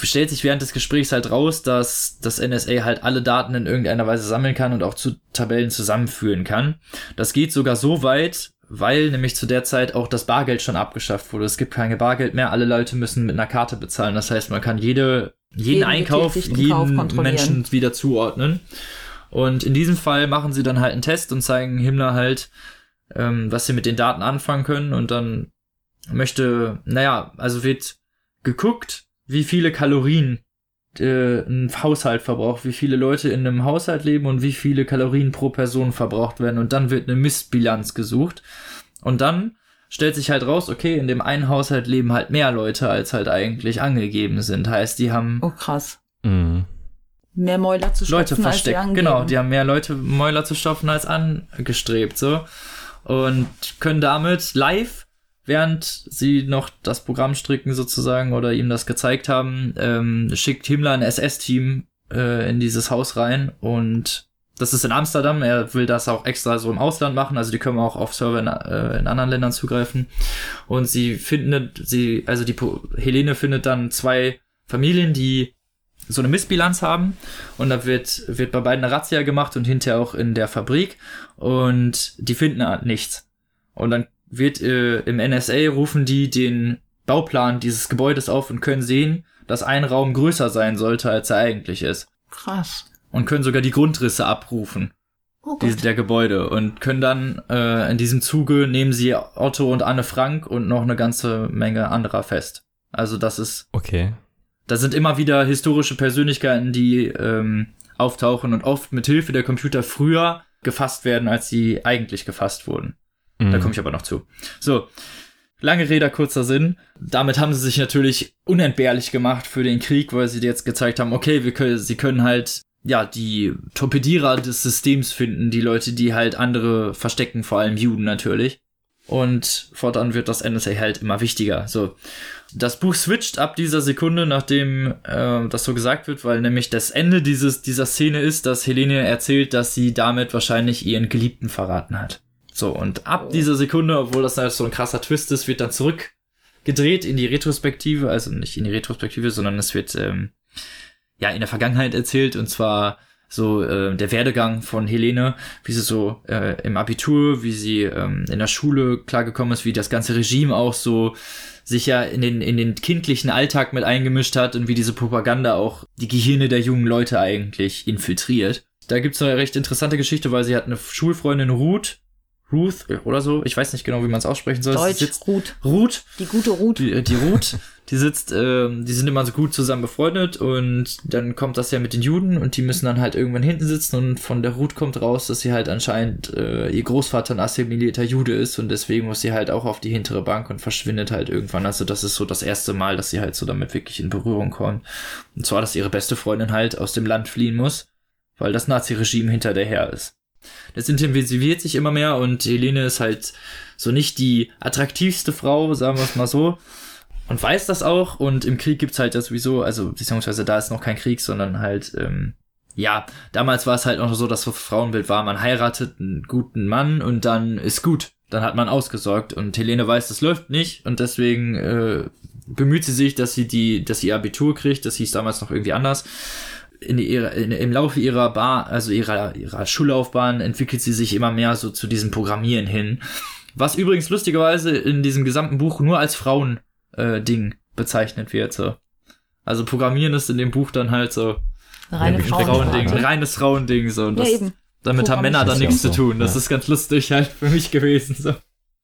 stellt sich während des Gesprächs halt raus, dass das NSA halt alle Daten in irgendeiner Weise sammeln kann und auch zu Tabellen zusammenführen kann. Das geht sogar so weit, weil nämlich zu der Zeit auch das Bargeld schon abgeschafft wurde. Es gibt kein Bargeld mehr, alle Leute müssen mit einer Karte bezahlen. Das heißt, man kann jede, jeden, jeden Einkauf, jeden Menschen wieder zuordnen. Und in diesem Fall machen sie dann halt einen Test und zeigen Himmler halt, ähm, was sie mit den Daten anfangen können. Und dann möchte, naja, also wird geguckt, wie viele Kalorien äh, ein Haushalt verbraucht, wie viele Leute in einem Haushalt leben und wie viele Kalorien pro Person verbraucht werden. Und dann wird eine Mistbilanz gesucht. Und dann stellt sich halt raus, okay, in dem einen Haushalt leben halt mehr Leute, als halt eigentlich angegeben sind. Heißt, die haben Oh, krass. Mhm. Mehr Mäuler zu stopfen, Leute als sie versteckt. angeben. Genau, die haben mehr Leute Mäuler zu stopfen als angestrebt, so. Und können damit live, während sie noch das Programm stricken sozusagen oder ihm das gezeigt haben, ähm, schickt Himmler ein SS-Team äh, in dieses Haus rein und das ist in Amsterdam. Er will das auch extra so im Ausland machen, also die können auch auf Server in, äh, in anderen Ländern zugreifen. Und sie finden, sie, also die Po- Helene findet dann zwei Familien, die so eine Missbilanz haben und da wird, wird bei beiden eine Razzia gemacht und hinterher auch in der Fabrik und die finden nichts. Und dann wird äh, im NSA rufen die den Bauplan dieses Gebäudes auf und können sehen, dass ein Raum größer sein sollte, als er eigentlich ist. Krass. Und können sogar die Grundrisse abrufen Oh die, der Gebäude und können dann äh, in diesem Zuge nehmen sie Otto und Anne Frank und noch eine ganze Menge anderer fest. Also das ist Okay. da sind immer wieder historische Persönlichkeiten, die ähm, auftauchen und oft mit Hilfe der Computer früher gefasst werden, als sie eigentlich gefasst wurden. Da Mhm. komme ich aber noch zu. So, lange Rede, kurzer Sinn. Damit haben sie sich natürlich unentbehrlich gemacht für den Krieg, weil sie jetzt gezeigt haben, okay, wir können, sie können halt ja die Torpedierer des Systems finden, die Leute, die halt andere verstecken, vor allem Juden natürlich. Und fortan wird das NSA halt immer wichtiger. So, das Buch switcht ab dieser Sekunde, nachdem äh, das so gesagt wird, weil nämlich das Ende dieses dieser Szene ist, dass Helene erzählt, dass sie damit wahrscheinlich ihren Geliebten verraten hat. So, und ab dieser Sekunde, obwohl das halt so ein krasser Twist ist, wird dann zurückgedreht in die Retrospektive, also nicht in die Retrospektive, sondern es wird ähm, ja in der Vergangenheit erzählt und zwar so äh, der Werdegang von Helene, wie sie so äh, im Abitur, wie sie ähm, in der Schule klargekommen ist, wie das ganze Regime auch so sich ja in den, in den kindlichen Alltag mit eingemischt hat und wie diese Propaganda auch die Gehirne der jungen Leute eigentlich infiltriert. Da gibt's eine recht interessante Geschichte, weil sie hat eine Schulfreundin Ruth, Ruth oder so, ich weiß nicht genau, wie man es aussprechen soll. Deutsch, sitzt, Ruth. Ruth, Die gute Ruth. die, die Ruth, die sitzt, ähm, die sind immer so gut zusammen befreundet und dann kommt das ja mit den Juden und die müssen dann halt irgendwann hinten sitzen und von der Ruth kommt raus, dass sie halt anscheinend äh, ihr Großvater ein assimilierter Jude ist und deswegen muss sie halt auch auf die hintere Bank und verschwindet halt irgendwann. Also das ist so das erste Mal, dass sie halt so damit wirklich in Berührung kommt. Und zwar, dass ihre beste Freundin halt aus dem Land fliehen muss, weil das Nazi-Regime hinter der her ist. Das intensiviert sich immer mehr und Helene ist halt so nicht die attraktivste Frau, sagen wir es mal so. Und weiß das auch. Und im Krieg gibt's halt das sowieso, also beziehungsweise da ist noch kein Krieg, sondern halt, ähm, ja, damals war es halt noch so, dass das Frauenbild war, man heiratet einen guten Mann und dann ist gut. Dann hat man ausgesorgt. Und Helene weiß, das läuft nicht und deswegen äh, bemüht sie sich, dass sie die, dass sie ihr Abitur kriegt. Das hieß damals noch irgendwie anders in, ihrer, in, im Laufe ihrer Bar, also ihrer, ihrer Schullaufbahn entwickelt sie sich immer mehr so zu diesem Programmieren hin. Was übrigens lustigerweise in diesem gesamten Buch nur als Frauen äh, Ding bezeichnet wird. So. Also Programmieren ist in dem Buch dann halt so Reine Ja, Frauen. Frauending, Frauenfrage. reines Frauending so. Und Ja, das, eben. damit haben Männer dann nichts zu so, tun. Das ja. ist ganz lustig halt für mich gewesen. So.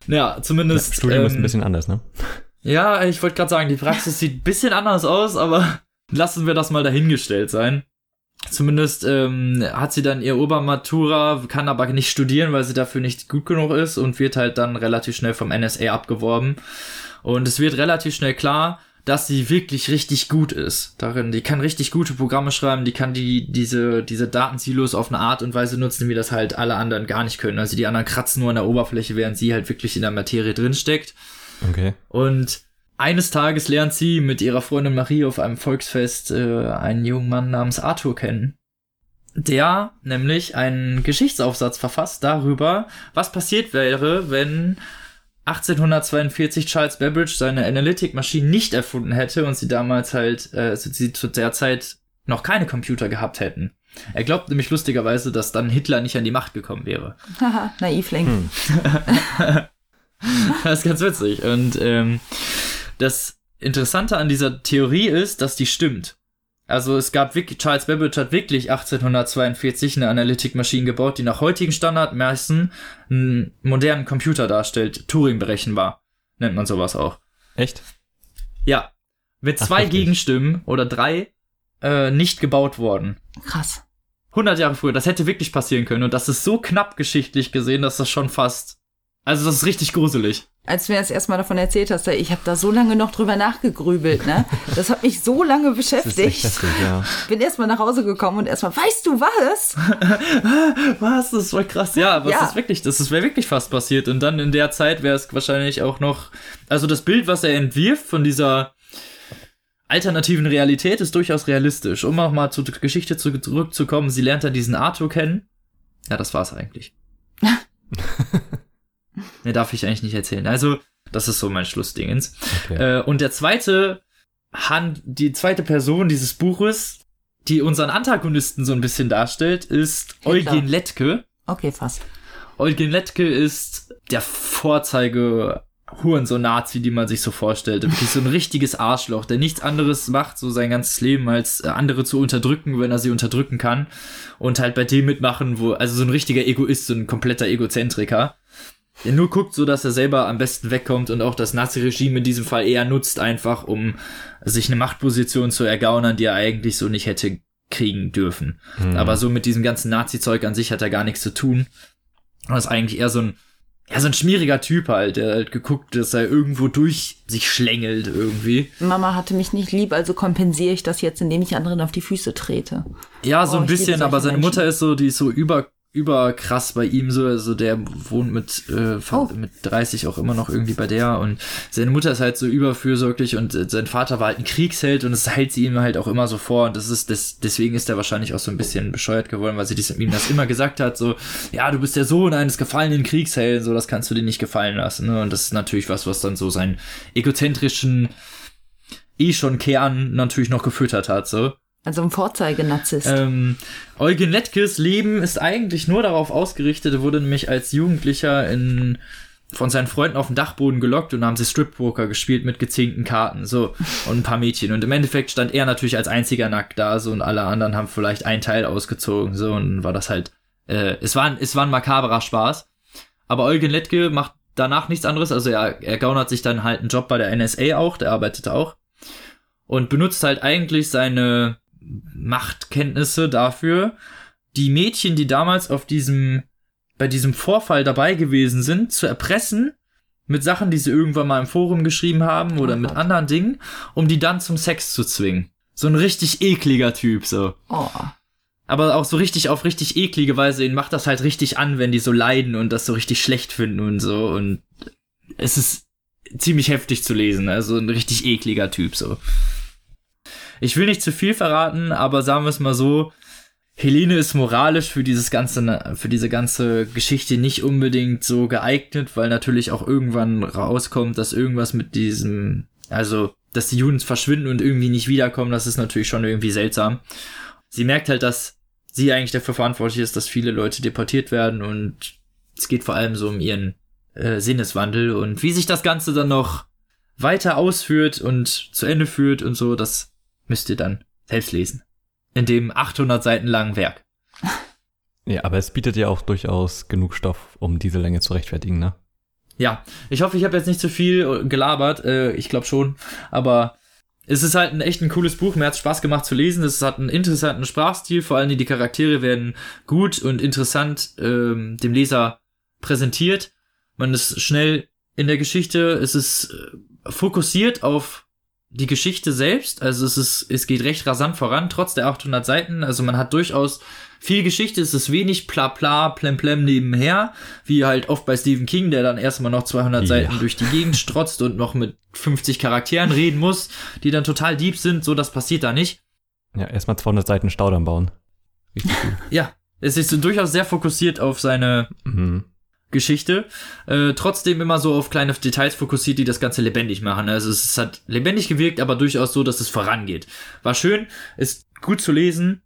Ja, zumindest. Das Studium ist ein ähm, bisschen anders, ne? ja, ich wollte gerade sagen, die Praxis sieht ein bisschen anders aus, aber lassen wir das mal dahingestellt sein. Zumindest ähm, hat sie dann ihr Obermatura, kann aber nicht studieren, weil sie dafür nicht gut genug ist und wird halt dann relativ schnell vom NSA abgeworben. Und es wird relativ schnell klar, dass sie wirklich richtig gut ist darin. Die kann richtig gute Programme schreiben, die kann die, diese, diese Datensilos auf eine Art und Weise nutzen, wie das halt alle anderen gar nicht können. Also die anderen kratzen nur an der Oberfläche, während sie halt wirklich in der Materie drinsteckt. Okay. Und eines Tages lernt sie mit ihrer Freundin Marie auf einem Volksfest äh, einen jungen Mann namens Arthur kennen. Der nämlich einen Geschichtsaufsatz verfasst darüber, was passiert wäre, wenn 1842 Charles Babbage seine Analytic-Maschine nicht erfunden hätte und sie damals halt, äh, sie zu der Zeit noch keine Computer gehabt hätten. Er glaubt nämlich lustigerweise, dass dann Hitler nicht an die Macht gekommen wäre. Haha, Naivling. Hm. Das ist ganz witzig. Und ähm, das Interessante an dieser Theorie ist, dass die stimmt. Also es gab wirklich, Charles Babbage hat wirklich 1842 eine Analytic-Maschine gebaut, die nach heutigen Standardmaßen einen modernen Computer darstellt, Turing berechenbar, nennt man sowas auch. Echt? Ja, mit Ach, zwei heftig. Gegenstimmen oder drei äh, nicht gebaut worden. Krass. 100 Jahre früher. Das hätte wirklich passieren können. Und das ist so knapp geschichtlich gesehen, dass das schon fast. Also, das ist richtig gruselig. Als du mir das erstmal davon erzählt hast, ich habe da so lange noch drüber nachgegrübelt, ne? Das hat mich so lange Das beschäftigt. heftig, ja. Bin erstmal nach Hause gekommen und erstmal, weißt du was? Was? Das voll krass. Ja, aber Ja. es ist wirklich, das wäre wirklich fast passiert. Und dann in der Zeit wäre es wahrscheinlich auch noch. Also, das Bild, was er entwirft von dieser alternativen Realität, ist durchaus realistisch. Um auch mal zur Geschichte zu, zurückzukommen, sie lernt dann diesen Arthur kennen. Ja, das war's eigentlich. Ne, darf ich eigentlich nicht erzählen. Also, das ist so mein Schlussdingens. Okay. Äh, und der zweite Hand, die zweite Person dieses Buches, die unseren Antagonisten so ein bisschen darstellt, ist Hitler. Eugen Lettke. Okay, fast. Eugen Lettke ist der Vorzeige Hurensohn-Nazi, die man sich so vorstellt. Wirklich so ein richtiges Arschloch, der nichts anderes macht, so sein ganzes Leben, als äh, andere zu unterdrücken, wenn er sie unterdrücken kann. Und halt bei dem mitmachen, wo, also so ein richtiger Egoist, so ein kompletter Egozentriker. Der nur guckt, so dass er selber am besten wegkommt und auch das Nazi-Regime in diesem Fall eher nutzt, einfach um sich eine Machtposition zu ergaunern, die er eigentlich so nicht hätte kriegen dürfen. Hm. Aber so mit diesem ganzen Nazi-Zeug an sich hat er gar nichts zu tun. Das ist eigentlich eher so ein, ja, so ein schmieriger Typ halt, der halt geguckt, dass er irgendwo durch sich schlängelt irgendwie. Mama hatte mich nicht lieb, also kompensiere ich das jetzt, indem ich anderen auf die Füße trete. Ja, so Oh, ein bisschen, aber seine Menschen. Mutter ist so, die ist so über, über krass bei ihm so, also der wohnt mit, äh, Oh. mit 30 auch immer noch irgendwie bei der und seine Mutter ist halt so überfürsorglich und äh, sein Vater war halt ein Kriegsheld und das hält sie ihm halt auch immer so vor und das ist, das, deswegen ist er wahrscheinlich auch so ein bisschen bescheuert geworden, weil sie dies, ihm das immer gesagt hat, so, ja, du bist der Sohn eines gefallenen Kriegshelden, so, das kannst du dir nicht gefallen lassen, ne? und das ist natürlich was, was dann so seinen egozentrischen eh schon Kern natürlich noch gefüttert hat, so. Also ein Vorzeigenazist. Ähm, Eugen Lettkes Leben ist eigentlich nur darauf ausgerichtet, er wurde nämlich als Jugendlicher in, von seinen Freunden auf den Dachboden gelockt und haben sie Strip-Poker gespielt mit gezinkten Karten, so, und ein paar Mädchen. Und im Endeffekt stand er natürlich als einziger nackt da, so, und alle anderen haben vielleicht ein Teil ausgezogen, so, und war das halt, äh, es war, es war ein makaberer Spaß. Aber Eugen Lettke macht danach nichts anderes, also er, er gaunert sich dann halt einen Job bei der NSA auch, der arbeitet auch. Und benutzt halt eigentlich seine Machtkenntnisse dafür, die Mädchen, die damals auf diesem, bei diesem Vorfall dabei gewesen sind, zu erpressen mit Sachen, die sie irgendwann mal im Forum geschrieben haben oder Oh mit anderen Dingen, um die dann zum Sex zu zwingen. So ein richtig ekliger Typ, so. oh. Aber auch so richtig auf richtig eklige Weise, ihn macht das halt richtig an, wenn die so leiden und das so richtig schlecht finden und so. Und es ist ziemlich heftig zu lesen. Also ein richtig ekliger Typ so. Ich will nicht zu viel verraten, aber sagen wir es mal so. Helene ist moralisch für dieses ganze, für diese ganze Geschichte nicht unbedingt so geeignet, weil natürlich auch irgendwann rauskommt, dass irgendwas mit diesem, also, dass die Juden verschwinden und irgendwie nicht wiederkommen, das ist natürlich schon irgendwie seltsam. Sie merkt halt, dass sie eigentlich dafür verantwortlich ist, dass viele Leute deportiert werden und es geht vor allem so um ihren äh, Sinneswandel und wie sich das Ganze dann noch weiter ausführt und zu Ende führt und so, das müsst ihr dann selbst lesen. In dem 800 Seiten langen Werk. Ja, aber es bietet ja auch durchaus genug Stoff, um diese Länge zu rechtfertigen, ne? Ja, ich hoffe, ich habe jetzt nicht zu viel gelabert. Äh, ich glaube schon. Aber es ist halt ein echt ein cooles Buch. Mir hat Spaß gemacht zu lesen. Es hat einen interessanten Sprachstil. Vor allem die Charaktere werden gut und interessant ähm, dem Leser präsentiert. Man ist schnell in der Geschichte. Es ist äh, fokussiert auf die Geschichte selbst. Also es ist, es geht recht rasant voran, trotz der 800 Seiten. Also man hat durchaus viel Geschichte. Es ist wenig bla bla, plemplem nebenher. Wie halt oft bei Stephen King, der dann erstmal noch 200 Ja. Seiten durch die Gegend strotzt und noch mit 50 Charakteren reden muss, die dann total deep sind. So, das passiert da nicht. Ja, erstmal 200 Seiten Staudamm bauen. Richtig gut. Ja, es ist so durchaus sehr fokussiert auf seine mhm. Geschichte, äh, trotzdem immer so auf kleine Details fokussiert, die das Ganze lebendig machen. Also es hat lebendig gewirkt, aber durchaus so, dass es vorangeht. War schön, ist gut zu lesen.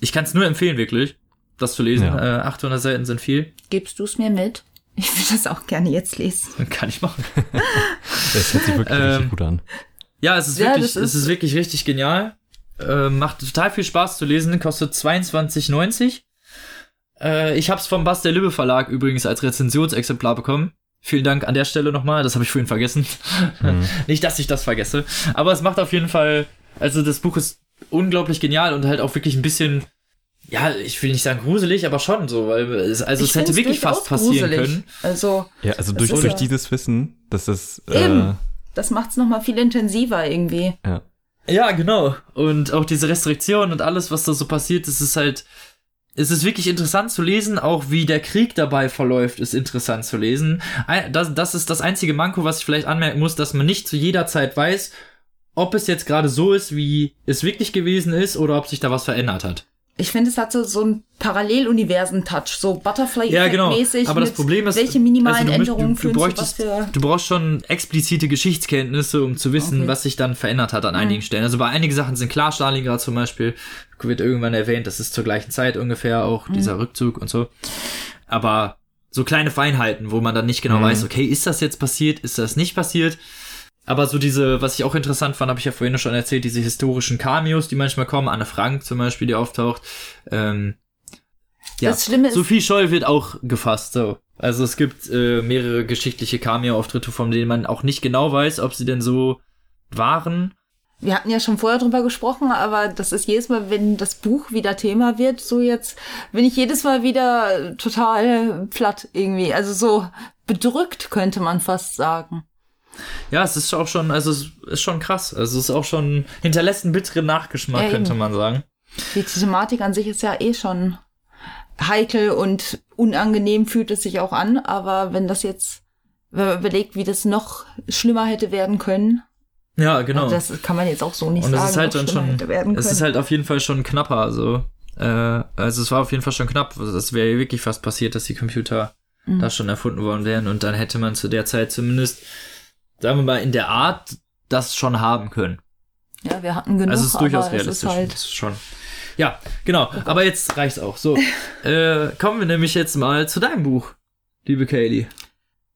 Ich kann es nur empfehlen, wirklich, das zu lesen. Ja. Äh, 800 Seiten sind viel. Gibst du es mir mit? Ich will das auch gerne jetzt lesen. Kann ich machen. Das hört sich wirklich Ähm, richtig gut an. Ja, es ist Ja, wirklich, das es ist- ist wirklich richtig genial. Äh, macht total viel Spaß zu lesen, kostet 22,90. Äh, ich habe es vom Bass der Lübbe Verlag übrigens als Rezensionsexemplar bekommen. Vielen Dank an der Stelle nochmal, das habe ich vorhin vergessen. Mhm. Nicht, dass ich das vergesse. Aber es macht auf jeden Fall, also das Buch ist unglaublich genial und halt auch wirklich ein bisschen, ja, ich will nicht sagen gruselig, aber schon so, weil es, also Ich es hätte wirklich fast passieren gruselig. können. Also, Ja, also Das durch, durch ja- dieses Wissen, dass das, äh, Eben. das macht's noch mal viel intensiver irgendwie. ja. Ja, genau. Und auch diese Restriktionen und alles, was da so passiert, es ist halt, es ist wirklich interessant zu lesen, auch wie der Krieg dabei verläuft, ist interessant zu lesen. Das, das ist das einzige Manko, was ich vielleicht anmerken muss, dass man nicht zu jeder Zeit weiß, ob es jetzt gerade so ist, wie es wirklich gewesen ist, oder ob sich da was verändert hat. Ich finde, es hat so, so ein Paralleluniversen-Touch, so Ja, genau. Butterfly-mäßig. Aber das Problem ist, welche minimalen also du, müsst- Änderungen du, du, bräuchtest, für... du brauchst schon explizite Geschichtskenntnisse, um zu wissen, Okay. was sich dann verändert hat an einigen Stellen. Also bei einigen Sachen sind klar, Stalingrad zum Beispiel wird irgendwann erwähnt, das ist zur gleichen Zeit ungefähr auch dieser Rückzug und so. Aber so kleine Feinheiten, wo man dann nicht genau Mhm. weiß, okay, ist das jetzt passiert, ist das nicht passiert? Aber so diese, was ich auch interessant fand, habe ich ja vorhin schon erzählt, diese historischen Cameos, die manchmal kommen, Anne Frank zum Beispiel, die auftaucht. Ähm, ja, Das Schlimme ist- Sophie Scholl wird auch gefasst, so. Also es gibt äh, mehrere geschichtliche Cameo-Auftritte, von denen man auch nicht genau weiß, ob sie denn so waren. Wir hatten ja schon vorher drüber gesprochen, aber das ist jedes Mal, wenn das Buch wieder Thema wird, so jetzt bin ich jedes Mal wieder total platt irgendwie. Also so bedrückt könnte man fast sagen. Ja, es ist auch schon, also es ist schon krass. Also es ist auch schon, hinterlässt einen bitteren Nachgeschmack, Ja, könnte man sagen. Die Thematik an sich ist ja eh schon heikel und unangenehm fühlt es sich auch an, aber wenn das jetzt, wenn man überlegt, wie das noch schlimmer hätte werden können, Ja, genau. das kann man jetzt auch so nicht Und es sagen. ist halt dann schon, es ist halt auf jeden Fall schon knapper, also, äh, also es war auf jeden Fall schon knapp. Also Es wäre wirklich fast passiert, dass die Computer Mhm. da schon erfunden worden wären und dann hätte man zu der Zeit zumindest, sagen wir mal, in der Art das schon haben können. ja, wir hatten genug, also es ist durchaus realistisch. ist halt schon. Ja, genau. Aber jetzt reicht's auch. So, äh, kommen wir nämlich jetzt mal zu deinem Buch, liebe Kaylee.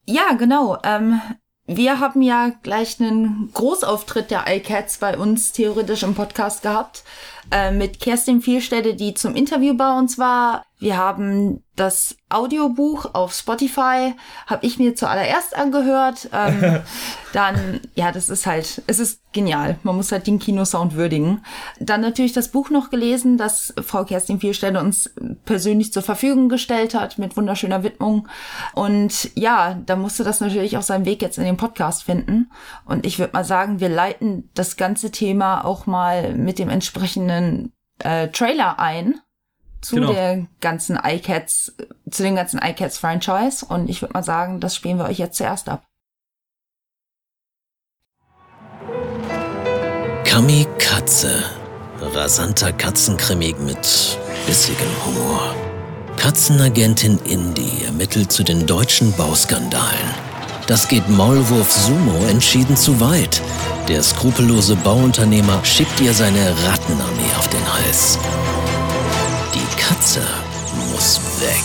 Ja, genau. Ähm, wir haben ja gleich einen Großauftritt der iCats bei uns theoretisch im Podcast gehabt. Äh, mit Kerstin Vielstädte, die zum Interview bei uns war. Wir haben das Audiobuch auf Spotify, habe ich mir zuallererst angehört. Ähm, dann, ja, das ist halt, es ist genial. Man muss halt den Kinosound würdigen. Dann natürlich das Buch noch gelesen, das Frau Kerstin Vielstädte uns persönlich zur Verfügung gestellt hat, mit wunderschöner Widmung. Und ja, da musste das natürlich auch seinen Weg jetzt in den Podcast finden. Und ich würde mal sagen, wir leiten das ganze Thema auch mal mit dem entsprechenden äh, Trailer ein zu Genau. der ganzen iCats, zu dem ganzen iCats Franchise. Und ich würde mal sagen, das spielen wir euch jetzt zuerst ab. Kamikaze. Rasanter Katzenkrimi mit bissigem Humor. Katzenagentin Indy ermittelt zu den deutschen Bauskandalen. Das geht Maulwurf Sumo entschieden zu weit. Der skrupellose Bauunternehmer schickt ihr seine Rattenarmee auf den Hals. Die Katze muss weg.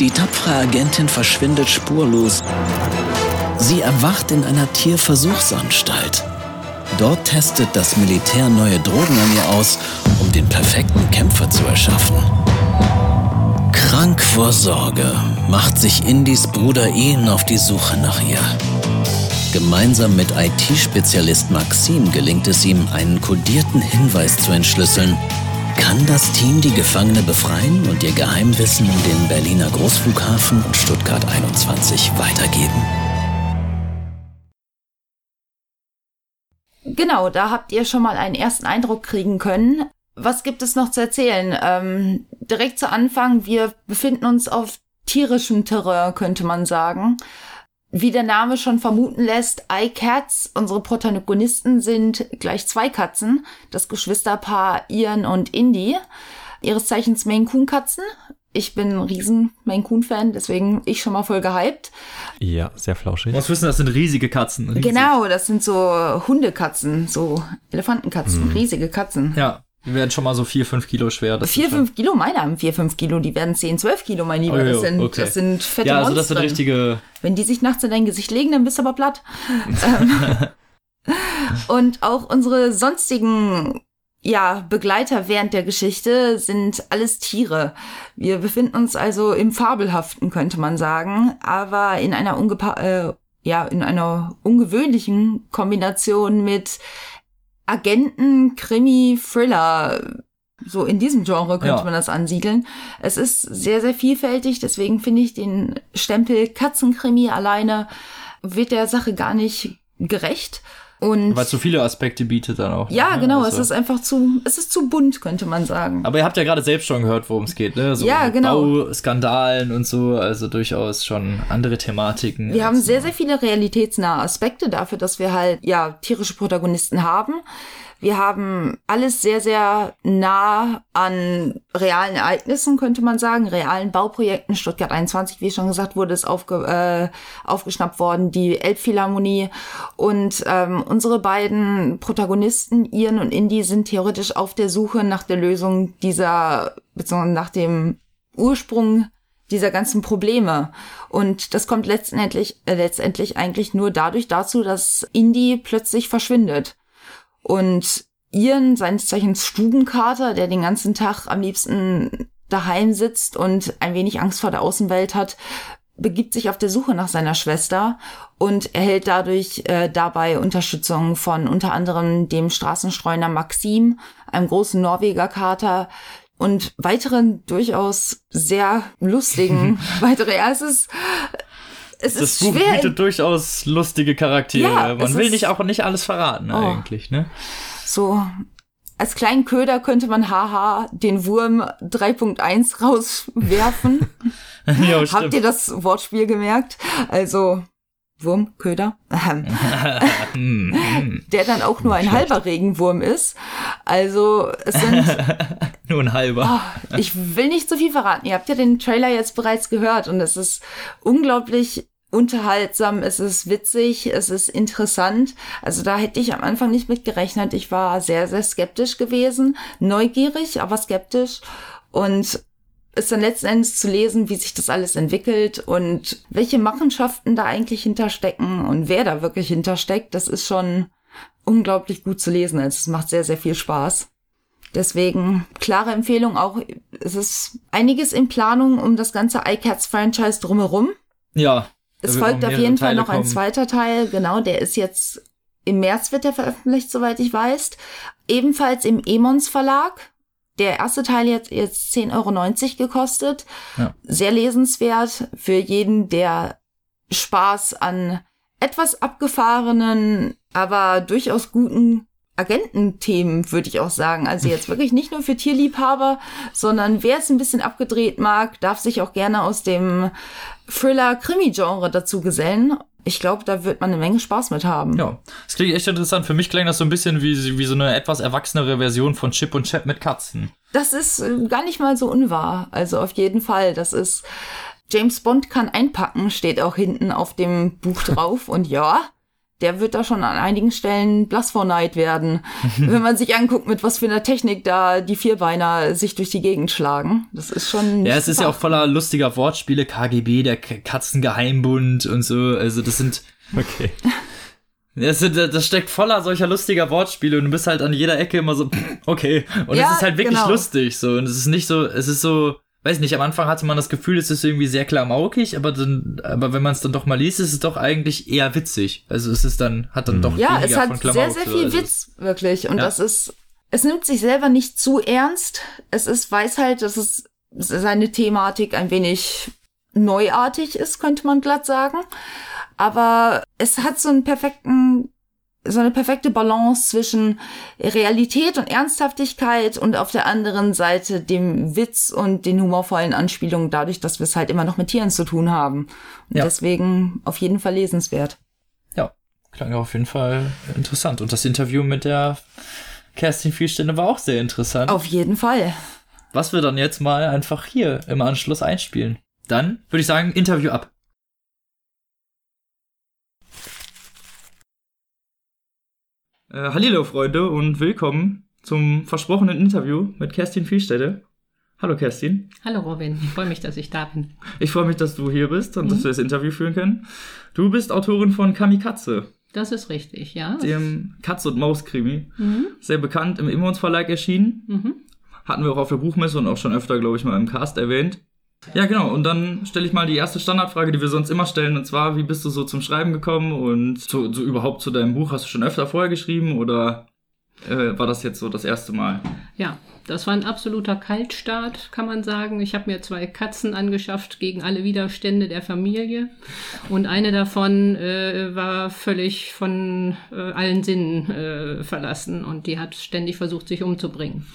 Die tapfere Agentin verschwindet spurlos. Sie erwacht in einer Tierversuchsanstalt. Dort testet das Militär neue Drogen an ihr aus, um den perfekten Kämpfer zu erschaffen. Krank vor Sorge macht sich Indys Bruder Ian auf die Suche nach ihr. Gemeinsam mit IT-Spezialist Maxim gelingt es ihm, einen kodierten Hinweis zu entschlüsseln. Kann das Team die Gefangene befreien und ihr Geheimwissen um den Berliner Großflughafen und Stuttgart 21 weitergeben? Genau, da habt ihr schon mal einen ersten Eindruck kriegen können. Was gibt es noch zu erzählen? Ähm, direkt zu Anfang, wir befinden uns auf tierischem Terrain, könnte man sagen. Wie der Name schon vermuten lässt, iCats, unsere Protagonisten sind gleich zwei Katzen, das Geschwisterpaar Ian und Indy, ihres Zeichens Maine Coon Katzen. Ich bin ein riesen Maine Coon Fan, deswegen ich schon mal voll gehypt. Ja, sehr flauschig. Du musst wissen, das sind riesige Katzen. Riesig. Genau, das sind so Hundekatzen, so Elefantenkatzen, Mhm. riesige Katzen. Ja, die werden schon mal so vier, fünf Kilo schwer. Das Vier, ist schon- fünf Kilo, meine haben vier, fünf Kilo, die werden zehn, zwölf Kilo, mein Lieber. Oh, das, sind, okay. das sind fette Ja, also das sind richtige. Wenn die sich nachts in dein Gesicht legen, dann bist du aber platt. Ähm, Und auch unsere sonstigen ja, Begleiter während der Geschichte sind alles Tiere. Wir befinden uns also im Fabelhaften, könnte man sagen, aber in einer ungepa äh, ja, in einer ungewöhnlichen Kombination mit Agenten, Krimi, Thriller. So in diesem Genre könnte Ja. man das ansiedeln. Es ist sehr, sehr vielfältig, deswegen finde ich den Stempel Katzenkrimi alleine wird der Sache gar nicht gerecht. Und Weil es so viele Aspekte bietet dann auch. ja, ne? genau, Also- es ist einfach zu, es ist zu bunt, könnte man sagen. Aber ihr habt ja gerade selbst schon gehört, worum es geht, ne? So Ja, genau. Bauskandalen und so, also durchaus schon andere Thematiken. Wir haben sehr, sehr viele realitätsnahe Aspekte dafür, dass wir halt, ja, tierische Protagonisten haben. Wir haben alles sehr, sehr nah an realen Ereignissen, könnte man sagen, realen Bauprojekten. Stuttgart 21, wie schon gesagt wurde, ist aufge, äh, aufgeschnappt worden, die Elbphilharmonie. Und ähm, unsere beiden Protagonisten, Ian und Indy, sind theoretisch auf der Suche nach der Lösung dieser, beziehungsweise nach dem Ursprung dieser ganzen Probleme. Und das kommt letztendlich, äh, letztendlich eigentlich nur dadurch dazu, dass Indy plötzlich verschwindet. Und Ian, seines Zeichens Stubenkater, der den ganzen Tag am liebsten daheim sitzt und ein wenig Angst vor der Außenwelt hat, begibt sich auf der Suche nach seiner Schwester und erhält dadurch äh, dabei Unterstützung von unter anderem dem Straßenstreuner Maxim, einem großen Norweger Kater und weiteren durchaus sehr lustigen weitere. Ja, es ist es Das ist Buch schwer. bietet durchaus lustige Charaktere. Ja, Man will nicht auch nicht alles verraten, Oh. eigentlich, ne? So, als kleinen Köder könnte man haha den Wurm 3.1 rauswerfen. ja, Habt ihr das Wortspiel gemerkt? Also, Wurm, Köder. Ähm, Hm, hm. der dann auch nur ein halber Regenwurm ist. Also, es sind, Nur ein halber. oh, ich will nicht zu viel verraten. Ihr habt ja den Trailer jetzt bereits gehört und es ist unglaublich unterhaltsam, es ist witzig, es ist interessant. Also da hätte ich am Anfang nicht mit gerechnet. Ich war sehr, sehr skeptisch gewesen, neugierig, aber skeptisch und es dann letzten Endes zu lesen, wie sich das alles entwickelt und welche Machenschaften da eigentlich hinterstecken und wer da wirklich hintersteckt, das ist schon unglaublich gut zu lesen. Also es macht sehr, sehr viel Spaß. Deswegen klare Empfehlung auch. Es ist einiges in Planung um das ganze iCats-Franchise drumherum. Ja. Es folgt noch auf jeden Fall Teile noch ein kommen. zweiter Teil. Genau, der ist jetzt im März wird der veröffentlicht, soweit ich weiß. Ebenfalls im Emons Verlag. Der erste Teil jetzt jetzt 10,90 Euro gekostet. Ja. Sehr lesenswert für jeden, der Spaß an etwas abgefahrenen, aber durchaus guten Agententhemen, würde ich auch sagen. Also jetzt wirklich nicht nur für Tierliebhaber, sondern wer es ein bisschen abgedreht mag, darf sich auch gerne aus dem Thriller-Krimi-Genre dazu gesellen. Ich glaube, da wird man eine Menge Spaß mit haben. Ja, das klingt echt interessant. Für mich klingt das so ein bisschen wie, wie so eine etwas erwachsenere Version von Chip und Chap mit Katzen. Das ist äh, gar nicht mal so unwahr. Also auf jeden Fall. Das ist James Bond kann einpacken, steht auch hinten auf dem Buch drauf. Und ja, der wird da schon an einigen Stellen blass vor Neid werden, wenn man sich anguckt, mit was für einer Technik da die Vierbeiner sich durch die Gegend schlagen. Das ist schon. Ja, es ist ja auch voller lustiger Wortspiele, KGB, der Katzengeheimbund und so. Also das sind, Okay. das, sind, das steckt voller solcher lustiger Wortspiele und du bist halt an jeder Ecke immer so, okay. Und Ja, es ist halt wirklich genau. lustig so. Und es ist nicht so, es ist so, weiß nicht, am Anfang hatte man das Gefühl, es ist irgendwie sehr klamaukig, aber dann, aber wenn man es dann doch mal liest, ist es doch eigentlich eher witzig. Also es ist dann, hat dann doch Ja, weniger es hat sehr, sehr viel Also Witz, wirklich. Und Ja. das ist, es nimmt sich selber nicht zu ernst. Es ist, weiß halt, dass es seine Thematik ein wenig neuartig ist, könnte man glatt sagen. Aber es hat so einen perfekten, so eine perfekte Balance zwischen Realität und Ernsthaftigkeit und auf der anderen Seite dem Witz und den humorvollen Anspielungen dadurch, dass wir es halt immer noch mit Tieren zu tun haben. Und Ja. deswegen auf jeden Fall lesenswert. Ja, klang auf jeden Fall interessant. Und das Interview mit der Kerstin Vielstände war auch sehr interessant. Auf jeden Fall. Was wir dann jetzt mal einfach hier im Anschluss einspielen. Dann würde ich sagen, Interview ab. Äh, Hallihallo, Freunde, und willkommen zum versprochenen Interview mit Kerstin Vielstede. Hallo, Kerstin. Hallo Robin, ich freue mich, dass ich da bin. Ich freue mich, dass du hier bist und dass wir das Interview führen können. Du bist Autorin von Kamikaze, Das ist richtig, ja. dem Katz- und Maus-Krimi. Mhm. Sehr bekannt im Immons Verlag erschienen. Mhm. Hatten wir auch auf der Buchmesse und auch schon öfter, glaube ich, mal im Cast erwähnt. Ja, genau. Und dann stelle ich mal die erste Standardfrage, die wir sonst immer stellen. Und zwar, wie bist du so zum Schreiben gekommen und so, so überhaupt zu deinem Buch? Hast du schon öfter vorher geschrieben oder äh, war das jetzt so das erste Mal. Ja, das war ein absoluter Kaltstart, kann man sagen. Ich habe mir zwei Katzen angeschafft gegen alle Widerstände der Familie. Und eine davon äh, war völlig von äh, allen Sinnen äh, verlassen und die hat ständig versucht, sich umzubringen.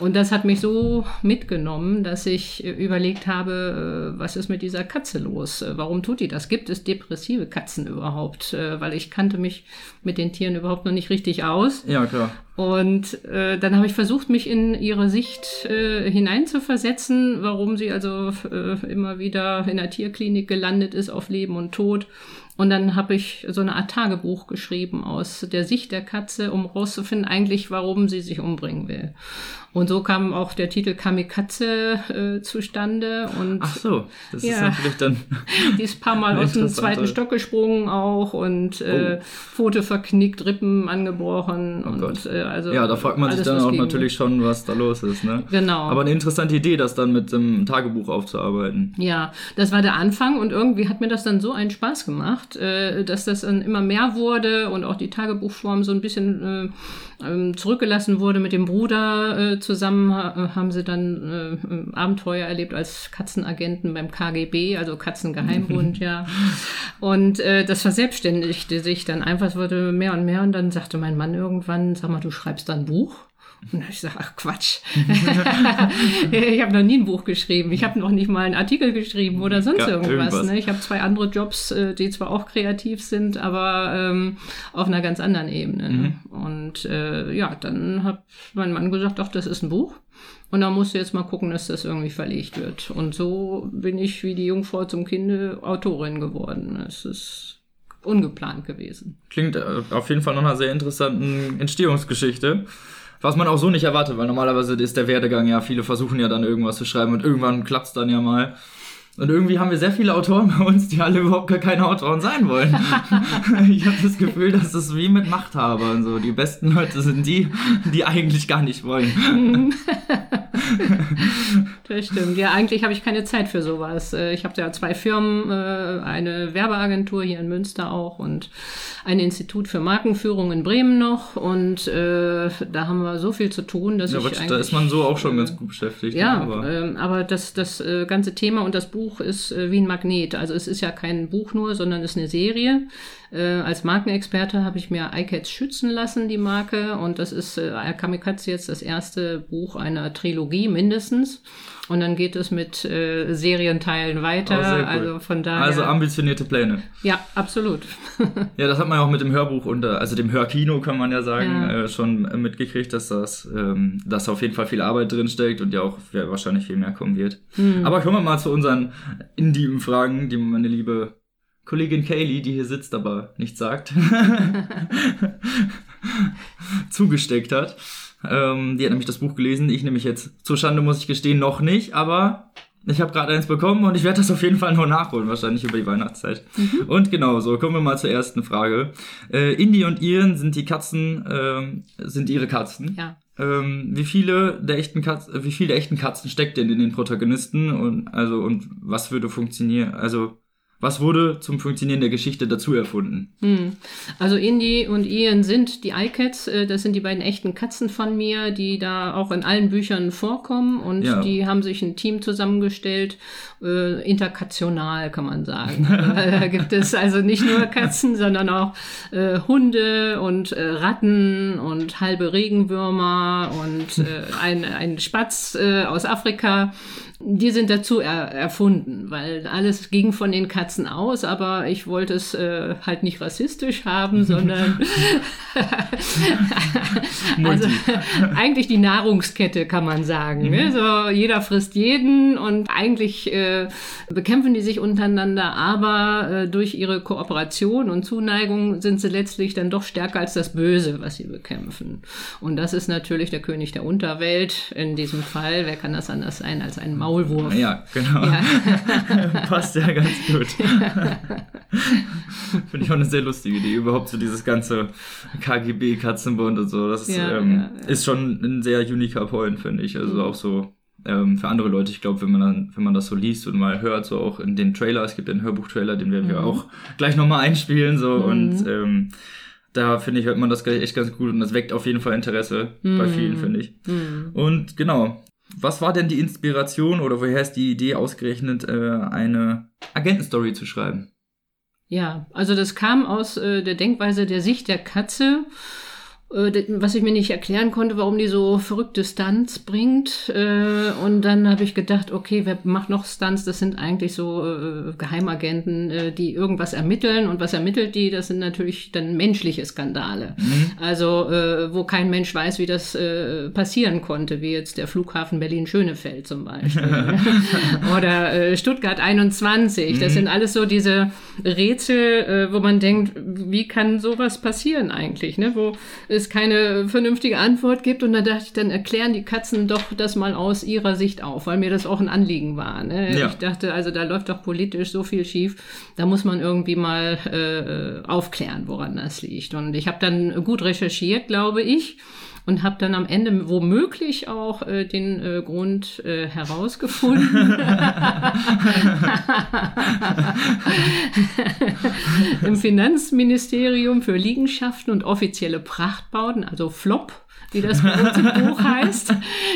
Und das hat mich so mitgenommen, dass ich äh, überlegt habe, äh, was ist mit dieser Katze los? Äh, warum tut die das? Gibt es depressive Katzen überhaupt? Weil ich kannte mich mit den Tieren überhaupt noch nicht richtig aus. Ja, klar. Und äh, dann habe ich versucht, mich in ihre Sicht äh, hineinzuversetzen, warum sie also äh, immer wieder in der Tierklinik gelandet ist auf Leben und Tod. Und dann habe ich so eine Art Tagebuch geschrieben aus der Sicht der Katze, um rauszufinden eigentlich, warum sie sich umbringen will. Und so kam auch der Titel Kamikaze äh, zustande. Und Ach so, das ja, ist natürlich dann. Die ist ein paar Mal aus dem zweiten Stock gesprungen auch und äh, oh. Pfote verknickt, Rippen angebrochen. Oh und, äh, also ja, da fragt man sich dann auch natürlich schon, was da los ist. Ne? Genau. Aber eine interessante Idee, das dann mit dem Tagebuch aufzuarbeiten. Ja, das war der Anfang und irgendwie hat mir das dann so einen Spaß gemacht, äh, dass das dann immer mehr wurde und auch die Tagebuchform so ein bisschen äh, ähm, zurückgelassen wurde mit dem Bruder äh, zusammen haben sie dann äh, Abenteuer erlebt als Katzenagenten beim KGB, also Katzengeheimbund, ja. Und äh, das verselbstständigte sich dann einfach, es wurde mehr und mehr und dann sagte mein Mann irgendwann, sag mal, du schreibst da ein Buch? Und ich sage, ach Quatsch. ich habe noch nie ein Buch geschrieben. Ich habe noch nicht mal einen Artikel geschrieben oder sonst irgendwas. irgendwas. Ne? Ich habe zwei andere Jobs, äh, die zwar auch kreativ sind, aber ähm, auf einer ganz anderen Ebene. Mhm. Und äh, ja, dann hat mein Mann gesagt, ach, das ist ein Buch. Und da musst du jetzt mal gucken, dass das irgendwie verlegt wird. Und so bin ich wie die Jungfrau zum Kinde Autorin geworden. Es ist ungeplant gewesen. Klingt äh, auf jeden Fall nach einer sehr interessanten Entstehungsgeschichte. Was man auch so nicht erwartet, weil normalerweise ist der Werdegang ja, viele versuchen ja dann irgendwas zu schreiben und irgendwann klappt's dann ja mal. Und irgendwie haben wir sehr viele Autoren bei uns, die alle überhaupt gar keine Autoren sein wollen. ich habe das Gefühl, dass das wie mit Machthabern so. Die besten Leute sind die, die eigentlich gar nicht wollen. das stimmt. Ja, eigentlich habe ich keine Zeit für sowas. Äh, ich habe ja zwei Firmen, äh, eine Werbeagentur hier in Münster auch und ein Institut für Markenführung in Bremen noch. Und äh, da haben wir so viel zu tun, dass ja, ich eigentlich... Da ist man so auch schon ganz gut beschäftigt. Ja, ne, aber, ähm, aber das, das ganze Thema und das Buch ist wie ein Magnet. Also es ist ja kein Buch nur, sondern es ist eine Serie. Äh, als Markenexperte habe ich mir iCats schützen lassen, die Marke. Und das ist äh, Kamikaze jetzt das erste Buch einer Trilogie mindestens. Und dann geht es mit äh, Serienteilen weiter. Oh, cool. Also von daher. Also ambitionierte Pläne. Ja, absolut. ja, das hat man ja auch mit dem Hörbuch und also dem Hörkino kann man ja sagen ja. Äh, schon mitgekriegt, dass das ähm, dass auf jeden Fall viel Arbeit drin steckt und ja auch wahrscheinlich viel mehr kommen wird. Mhm. Aber kommen wir mal zu unseren Indie-Fragen, die meine liebe Kollegin Kaylee, die hier sitzt, aber nichts sagt, zugesteckt hat. Ähm, die hat nämlich das Buch gelesen. Ich nämlich jetzt, zur Schande muss ich gestehen, noch nicht, aber ich habe gerade eins bekommen und ich werde das auf jeden Fall noch nachholen, wahrscheinlich über die Weihnachtszeit. Mhm. Und genau, so kommen wir mal zur ersten Frage. Äh, Indie und Iren sind die Katzen, ähm, sind ihre Katzen. Ja. Ähm, wie viele der echten Katzen, wie viele echten Katzen steckt denn in den Protagonisten und also und was würde funktionieren? Also was wurde zum Funktionieren der Geschichte dazu erfunden? Hm. Also Indy und Ian sind die iCats, äh, das sind die beiden echten Katzen von mir, die da auch in allen Büchern vorkommen und ja. die haben sich ein Team zusammengestellt, äh, interkational kann man sagen. da gibt es also nicht nur Katzen, sondern auch äh, Hunde und äh, Ratten und halbe Regenwürmer und äh, ein, ein Spatz äh, aus Afrika die sind dazu er erfunden, weil alles ging von den Katzen aus, aber ich wollte es äh, halt nicht rassistisch haben, sondern also, eigentlich die Nahrungskette kann man sagen. Mhm. Ne? So, jeder frisst jeden und eigentlich äh, bekämpfen die sich untereinander, aber äh, durch ihre Kooperation und Zuneigung sind sie letztlich dann doch stärker als das Böse, was sie bekämpfen. Und das ist natürlich der König der Unterwelt in diesem Fall. Wer kann das anders sein als ein Maul? Maulwurf. Ja, genau. Ja. Passt ja ganz gut. Finde ich auch eine sehr lustige Idee. Überhaupt so dieses ganze KGB-Katzenbund und so. Das ja, ähm, ja, ist schon ein sehr uniker Point, finde ich. Also mhm. auch so ähm, für andere Leute, ich glaube, wenn man dann, wenn man das so liest und mal hört, so auch in den Trailer, es gibt einen Hörbuchtrailer, den werden wir mhm. auch gleich nochmal einspielen, so mhm. und ähm, da finde ich, hört man das echt ganz gut und das weckt auf jeden Fall Interesse Mhm. bei vielen, finde ich. Und genau, was war denn die Inspiration oder woher ist die Idee ausgerechnet, äh, eine Agentenstory zu schreiben? Ja, also das kam aus äh, der Denkweise der Sicht der Katze, was ich mir nicht erklären konnte, warum die so verrückte Stunts bringt. Äh, und dann habe ich gedacht, okay, wer macht noch Stunts? Das sind eigentlich so äh, Geheimagenten, äh, die irgendwas ermitteln. Und was ermittelt die? Das sind natürlich dann menschliche Skandale. Also äh, wo kein Mensch weiß, wie das äh, passieren konnte, wie jetzt der Flughafen Berlin-Schönefeld zum Beispiel. Oder äh, Stuttgart 21. Das sind alles so diese Rätsel, äh, wo man denkt, wie kann sowas passieren eigentlich, ne? Wo es keine vernünftige Antwort gibt. Und da dachte ich, dann erklären die Katzen doch das mal aus ihrer Sicht auf, weil mir das auch ein Anliegen war. Ne? Ja. Ich dachte, also da läuft doch politisch so viel schief, da muss man irgendwie mal äh, aufklären, woran das liegt. Und ich habe dann gut recherchiert, glaube ich. Und habe dann am Ende womöglich auch äh, den äh, Grund äh, herausgefunden. Im Finanzministerium für Liegenschaften und offizielle Prachtbauten, also FLOP, wie das bei uns im Buch heißt,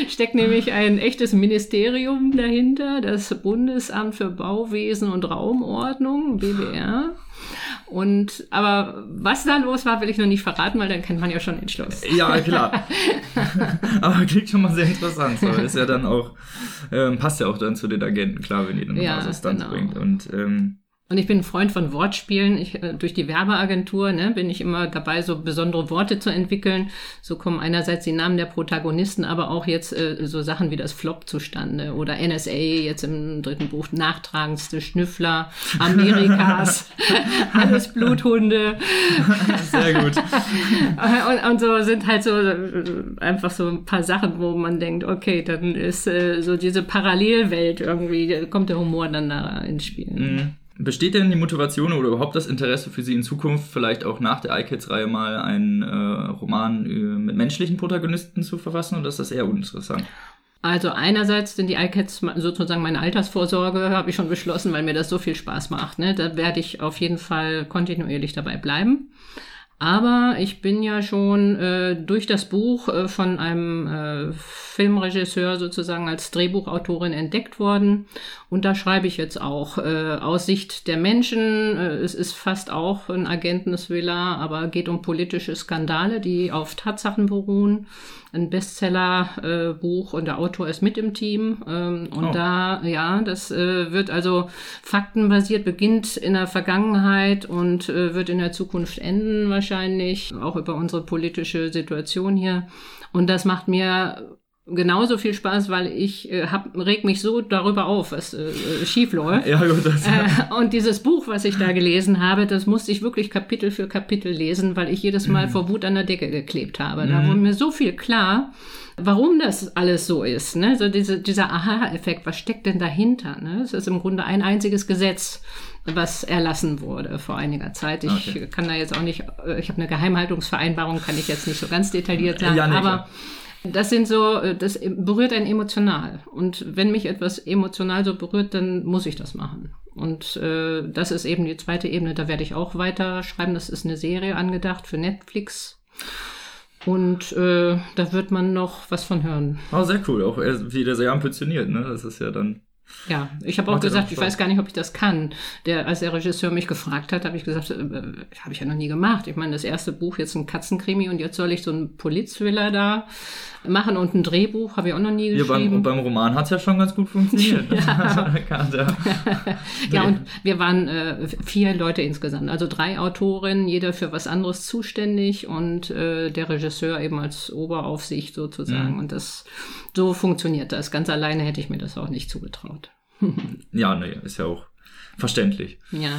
steckt nämlich ein echtes Ministerium dahinter, das Bundesamt für Bauwesen und Raumordnung, BBR. Und aber was da los war, will ich noch nicht verraten, weil dann kennt man ja schon den Schluss. Ja, klar. Aber klingt schon mal sehr interessant. So. Ist ja dann auch, ähm, passt ja auch dann zu den Agenten, klar, wenn ihr dann Ja, Stunts genau. bringt. Und ähm, Und ich bin ein Freund von Wortspielen. Ich, äh, durch die Werbeagentur ne, bin ich immer dabei, so besondere Worte zu entwickeln. So kommen einerseits die Namen der Protagonisten, aber auch jetzt äh, so Sachen wie das Flop zustande oder NSA jetzt im dritten Buch nachtragendste Schnüffler Amerikas, alles Bluthunde sehr gut. und, und so sind halt so äh, einfach so ein paar Sachen, wo man denkt, okay, dann ist äh, so diese Parallelwelt irgendwie, da kommt der Humor dann da ins Spiel. Mhm. Besteht denn die Motivation oder überhaupt das Interesse für Sie in Zukunft, vielleicht auch nach der iCats-Reihe mal einen äh, Roman äh, mit menschlichen Protagonisten zu verfassen oder ist das eher uninteressant? Also einerseits sind die iCats sozusagen meine Altersvorsorge, habe ich schon beschlossen, weil mir das so viel Spaß macht. Ne? Da werde ich auf jeden Fall kontinuierlich dabei bleiben. Aber ich bin ja schon äh, durch das Buch äh, von einem äh, Filmregisseur sozusagen als Drehbuchautorin entdeckt worden. Und da schreibe ich jetzt auch äh, aus Sicht der Menschen. Äh, es ist fast auch ein Agentensvilla, aber geht um politische Skandale, die auf Tatsachen beruhen. Ein Bestseller-Buch und der Autor ist mit im Team. Ähm, und Oh. da, ja, das äh, wird also faktenbasiert, beginnt in der Vergangenheit und äh, wird in der Zukunft enden wahrscheinlich, auch über unsere politische Situation hier. Und das macht mir genauso viel Spaß, weil ich äh, hab, reg mich so darüber auf, was äh, äh, schief läuft. Ja, gut, das, Äh, und dieses Buch, was ich da gelesen habe, das musste ich wirklich Kapitel für Kapitel lesen, weil ich jedes Mal vor Wut an der Decke geklebt habe. Da wurde mir so viel klar, warum das alles so ist. Ne? So diese, dieser Aha-Effekt, was steckt denn dahinter? Ne? Es ist im Grunde ein einziges Gesetz, was erlassen wurde vor einiger Zeit. Ich Okay. kann da jetzt auch nicht, äh, ich habe eine Geheimhaltungsvereinbarung, kann ich jetzt nicht so ganz detailliert sagen, Ja, nee, aber klar. Das sind so, äh, das berührt einen emotional. Und wenn mich etwas emotional so berührt, dann muss ich das machen. Und äh, das ist eben die zweite Ebene. Da werde ich auch weiter schreiben. Das ist eine Serie angedacht für Netflix. Und äh, da wird man noch was von hören. oh, sehr cool. Auch er wieder sehr ambitioniert, ne? Das ist ja dann. Ja, ich habe auch gesagt, ich weiß gar nicht, ob ich das kann. Der, als der Regisseur mich gefragt hat, habe ich gesagt, äh, äh, habe ich ja noch nie gemacht. Ich meine, das erste Buch jetzt ein Katzenkrimi und jetzt soll ich so einen Polizthriller da machen und ein Drehbuch habe ich auch noch nie Ja, geschrieben. beim, beim Roman hat's ja schon ganz gut funktioniert. der- Ja, und wir waren äh, vier Leute insgesamt, also drei Autorinnen, jeder für was anderes zuständig und äh, der Regisseur eben als Oberaufsicht sozusagen. Mhm. Und das so funktioniert das. Ganz alleine hätte ich mir das auch nicht zugetraut. ja, nee, ist ja auch verständlich. Ja.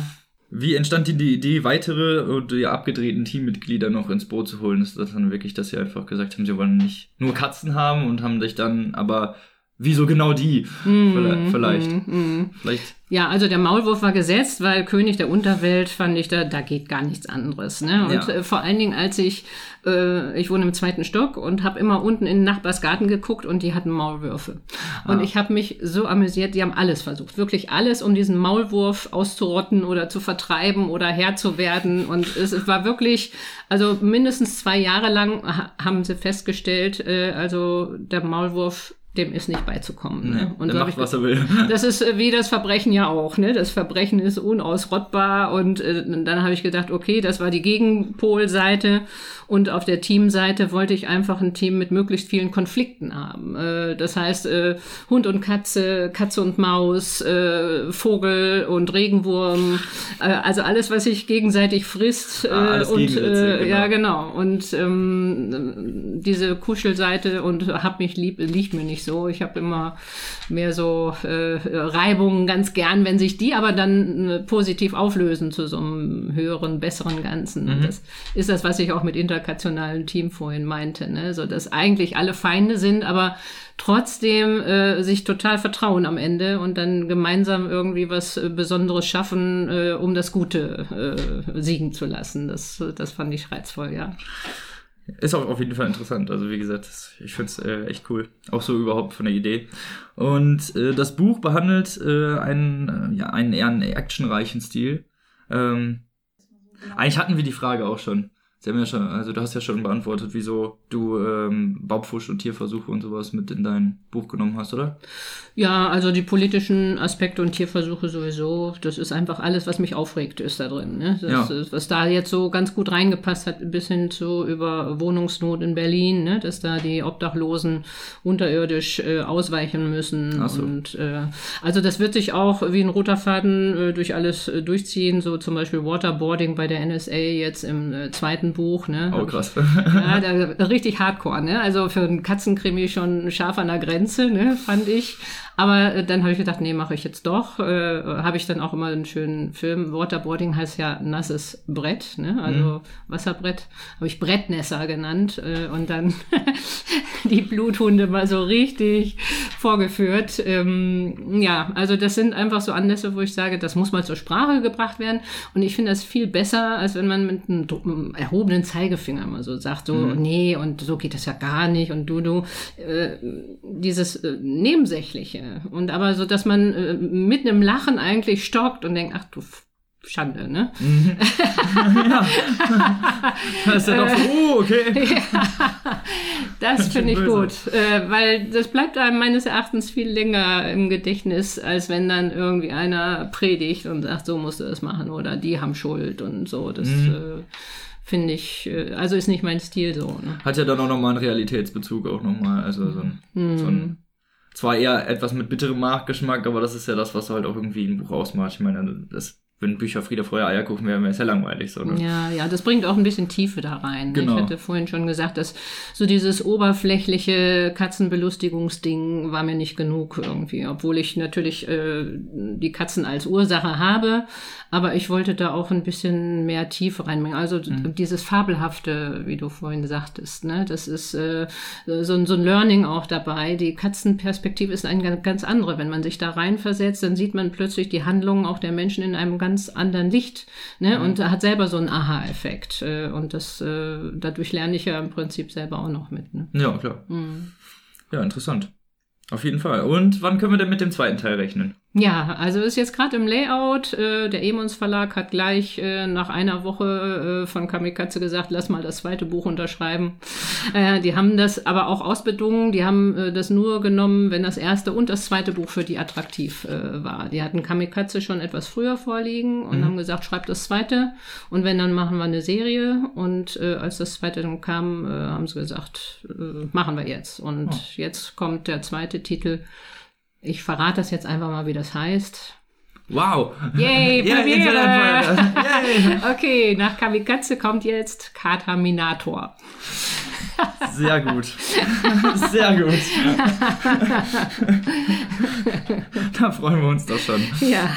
Wie entstand Ihnen die Idee, weitere und die abgedrehten Teammitglieder noch ins Boot zu holen? Ist das dann wirklich, dass Sie einfach gesagt haben, Sie wollen nicht nur Katzen haben und haben sich dann aber wieso genau die? Mhm, Vielleicht. mhm, mhm. Vielleicht. Ja, also der Maulwurf war gesetzt, weil König der Unterwelt fand ich, da, da geht gar nichts anderes. Ne? Und Ja. äh, vor allen Dingen, als ich, äh, ich wohne im zweiten Stock und habe immer unten in den Nachbarsgarten geguckt und die hatten Maulwürfe. Und Ah. ich habe mich so amüsiert, die haben alles versucht, wirklich alles, um diesen Maulwurf auszurotten oder zu vertreiben oder Herr zu werden. Und es, es war wirklich, also mindestens zwei Jahre lang ha haben sie festgestellt, äh, also der Maulwurf, dem ist nicht beizukommen. Ne? Nee, Und so macht, ich was er will. das ist äh, wie das Verbrechen ja auch, ne? Das Verbrechen ist unausrottbar und äh, dann habe ich gedacht, okay, das war die Gegenpolseite und auf der Teamseite wollte ich einfach ein Team mit möglichst vielen Konflikten haben. Äh, das heißt äh, Hund und Katze, Katze und Maus, äh, Vogel und Regenwurm, äh, also alles, was sich gegenseitig frisst Ah, alles und äh, ja genau. genau und ähm, diese Kuschelseite und hab mich lieb liegt mir nicht so. Ich habe immer mehr so äh, Reibungen ganz gern, wenn sich die aber dann äh, positiv auflösen zu so einem höheren, besseren Ganzen. Und Das ist das, was ich auch mit interkationalem Team vorhin meinte, ne? so dass eigentlich alle Feinde sind, aber trotzdem äh, sich total vertrauen am Ende und dann gemeinsam irgendwie was äh, Besonderes schaffen, äh, um das Gute äh, siegen zu lassen. Das, das fand ich reizvoll, ja. Ist auch auf jeden Fall interessant. Also wie gesagt, ich finde es äh, echt cool. Auch so überhaupt von der Idee. Und äh, das Buch behandelt äh, einen, äh, ja, einen eher einen actionreichen Stil. Ähm, eigentlich hatten wir die Frage auch schon. Sie haben ja schon, also du hast ja schon beantwortet, wieso du ähm, Baubfusch und Tierversuche und sowas mit in dein Buch genommen hast, oder? Ja, also die politischen Aspekte und Tierversuche sowieso, das ist einfach alles, was mich aufregt, ist da drin. Ne? Das Ja. was da jetzt so ganz gut reingepasst hat, bis hin zu über Wohnungsnot in Berlin, ne? dass da die Obdachlosen unterirdisch äh, ausweichen müssen. So. Und äh, also das wird sich auch wie ein roter Faden äh, durch alles äh, durchziehen, so zum Beispiel Waterboarding bei der NSA jetzt im äh, zweiten Buch. Ne? Oh, krass. ja, da, richtig hardcore, ne? Also für einen Katzenkrimi schon scharf an der Grenze, ne, fand ich. Aber äh, dann habe ich gedacht, nee, mache ich jetzt doch. Äh, habe ich dann auch immer einen schönen Film. Waterboarding heißt ja nasses Brett, ne? Also Wasserbrett. Habe ich Brettnässer genannt. Äh, und dann die Bluthunde mal so richtig vorgeführt. Ähm, ja, also das sind einfach so Anlässe, wo ich sage, das muss mal zur Sprache gebracht werden. Und ich finde das viel besser, als wenn man mit einem, einem erhobenen Zeigefinger mal so sagt, so, nee, und so geht das ja gar nicht und du, du, äh, dieses äh, Nebensächliche. Und aber so, dass man äh, mit einem Lachen eigentlich stockt und denkt, ach du Schande, ne? Das ist ja doch so, oh, okay. Das finde ich böse. gut, äh, weil das bleibt einem meines Erachtens viel länger im Gedächtnis, als wenn dann irgendwie einer predigt und sagt, so musst du das machen oder die haben Schuld und so. Das äh, finde ich, äh, also ist nicht mein Stil so. Ne? Hat ja dann auch nochmal einen Realitätsbezug auch nochmal. Also so ein, so ein zwar eher etwas mit bitterem Nachgeschmack, aber das ist ja das, was halt auch irgendwie ein Buch ausmacht. Ich meine, das, wenn Bücher Friede, Feuer, Eierkuchen wären, wäre es ja langweilig. So, ne? Ja, ja, das bringt auch ein bisschen Tiefe da rein. ne? Genau. Ich hatte vorhin schon gesagt, dass so dieses oberflächliche Katzenbelustigungsding war mir nicht genug irgendwie, obwohl ich natürlich äh, die Katzen als Ursache habe, aber ich wollte da auch ein bisschen mehr Tiefe reinbringen. Also dieses fabelhafte, wie du vorhin sagtest, ne, das ist äh, so, ein- so ein Learning auch dabei. Die Katzenperspektive ist eine ganz- ganz andere. Wenn man sich da reinversetzt, dann sieht man plötzlich die Handlungen auch der Menschen in einem ganz anderen Licht ne? und hat selber so einen Aha-Effekt. Äh, Und das, äh, dadurch lerne ich ja im Prinzip selber auch noch mit. Ne? Ja, klar. Mhm. Ja, interessant. Auf jeden Fall. Und wann können wir denn mit dem zweiten Teil rechnen? Ja, also ist jetzt gerade im Layout. Äh, der Emons Verlag hat gleich äh, nach einer Woche äh, von Kamikaze gesagt, lass mal das zweite Buch unterschreiben. Äh, die haben das aber auch ausbedungen. Die haben äh, das nur genommen, wenn das erste und das zweite Buch für die attraktiv äh, war. Die hatten Kamikaze schon etwas früher vorliegen und haben gesagt, schreib das zweite. Und wenn, dann machen wir eine Serie. Und äh, als das zweite dann kam, äh, haben sie gesagt, äh, machen wir jetzt. Und jetzt kommt der zweite Titel. Ich verrate das jetzt einfach mal, wie das heißt. Wow! Yay, Premiere! Internet- Yay! okay, nach Kamikaze kommt jetzt Kataminator. Sehr gut. Sehr gut. da freuen wir uns doch schon. Ja.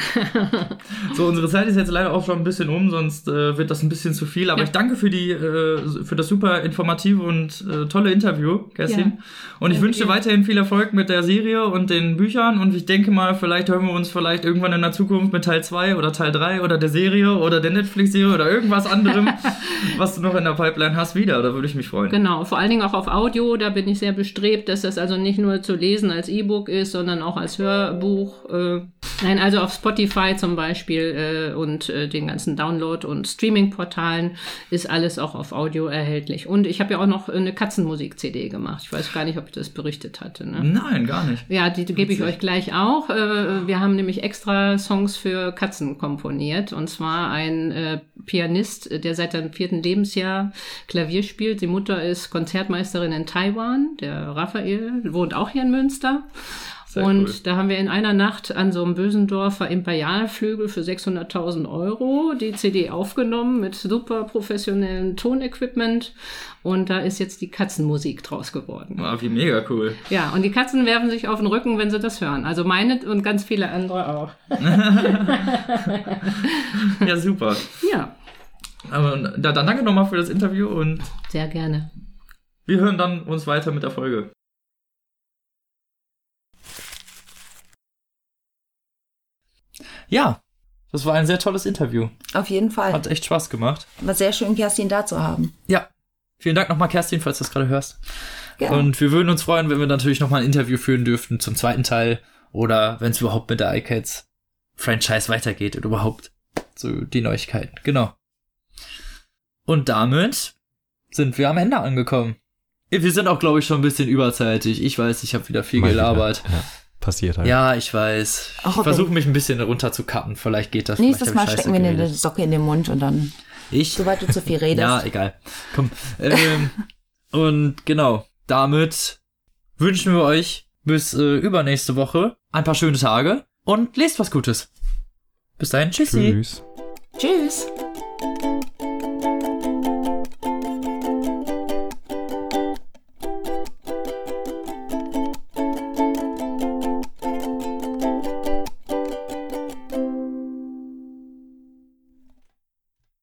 So, unsere Zeit ist jetzt leider auch schon ein bisschen um, sonst äh, wird das ein bisschen zu viel. Aber Ja. ich danke für die, äh, für das super informative und äh, tolle Interview, Kerstin. Ja. Und ich Danke wünsche weiterhin viel Erfolg mit der Serie und den Büchern. Und ich denke mal, vielleicht hören wir uns vielleicht irgendwann in der Zukunft mit Teil 2 oder Teil 3 oder der Serie oder der Netflix-Serie oder irgendwas anderem, was du noch in der Pipeline hast, wieder. Da würde ich mich freuen. Genau, vor allen Dingen auch auf Audio, da bin ich sehr bestrebt, dass das also nicht nur zu lesen als E-Book ist, sondern auch als Hörbuch. Äh, nein, also auf Spotify zum Beispiel äh, und äh, den ganzen Download- und Streaming-Portalen ist alles auch auf Audio erhältlich. Und ich habe ja auch noch eine Katzenmusik-CD gemacht. Ich weiß gar nicht, ob ich das berichtet hatte. Ne? Nein, gar nicht. Ja, die gebe ich euch gleich auch. Äh, Wir haben nämlich extra Songs für Katzen komponiert. Und zwar ein äh, Pianist, der seit seinem vierten Lebensjahr Klavier spielt. Die Mutter ist Konzertmeisterin in Taiwan. Der Raphael wohnt auch hier in Münster. Sehr und cool. da haben wir in einer Nacht an so einem Bösendorfer Imperialflügel für 600.000 Euro die CD aufgenommen mit super professionellem Tonequipment. Und da ist jetzt die Katzenmusik draus geworden. Ah, wie mega cool. Ja, und die Katzen werfen sich auf den Rücken, wenn sie das hören. Also meine und ganz viele andere auch. Ja, super. Ja, Aber da, dann danke nochmal für das Interview und sehr gerne. Wir hören dann uns weiter mit der Folge. Ja, das war ein sehr tolles Interview. Auf jeden Fall. Hat echt Spaß gemacht. War sehr schön, Kerstin da zu haben. Ja. Vielen Dank nochmal, Kerstin, falls du das gerade hörst. Ja. Und wir würden uns freuen, wenn wir natürlich nochmal ein Interview führen dürften zum zweiten Teil oder wenn es überhaupt mit der iCats Franchise weitergeht und überhaupt so die Neuigkeiten. Genau. Und damit sind wir am Ende angekommen. Wir sind auch, glaube ich, schon ein bisschen überzeitig. Ich weiß, ich habe wieder viel Mal wieder. gelabert. Ja, passiert halt. Ja, ich weiß. Auch ich versuche mich ein bisschen runter zu cutten. Vielleicht geht das. Nächstes Mal stecken wir eine. Socke in den Mund und dann, Ich? sobald du zu viel redest. Ja, egal. Komm. Ähm, und genau, damit wünschen wir euch bis äh, übernächste Woche ein paar schöne Tage und lest was Gutes. Bis dahin, tschüssi. Tschüss. Tschüss.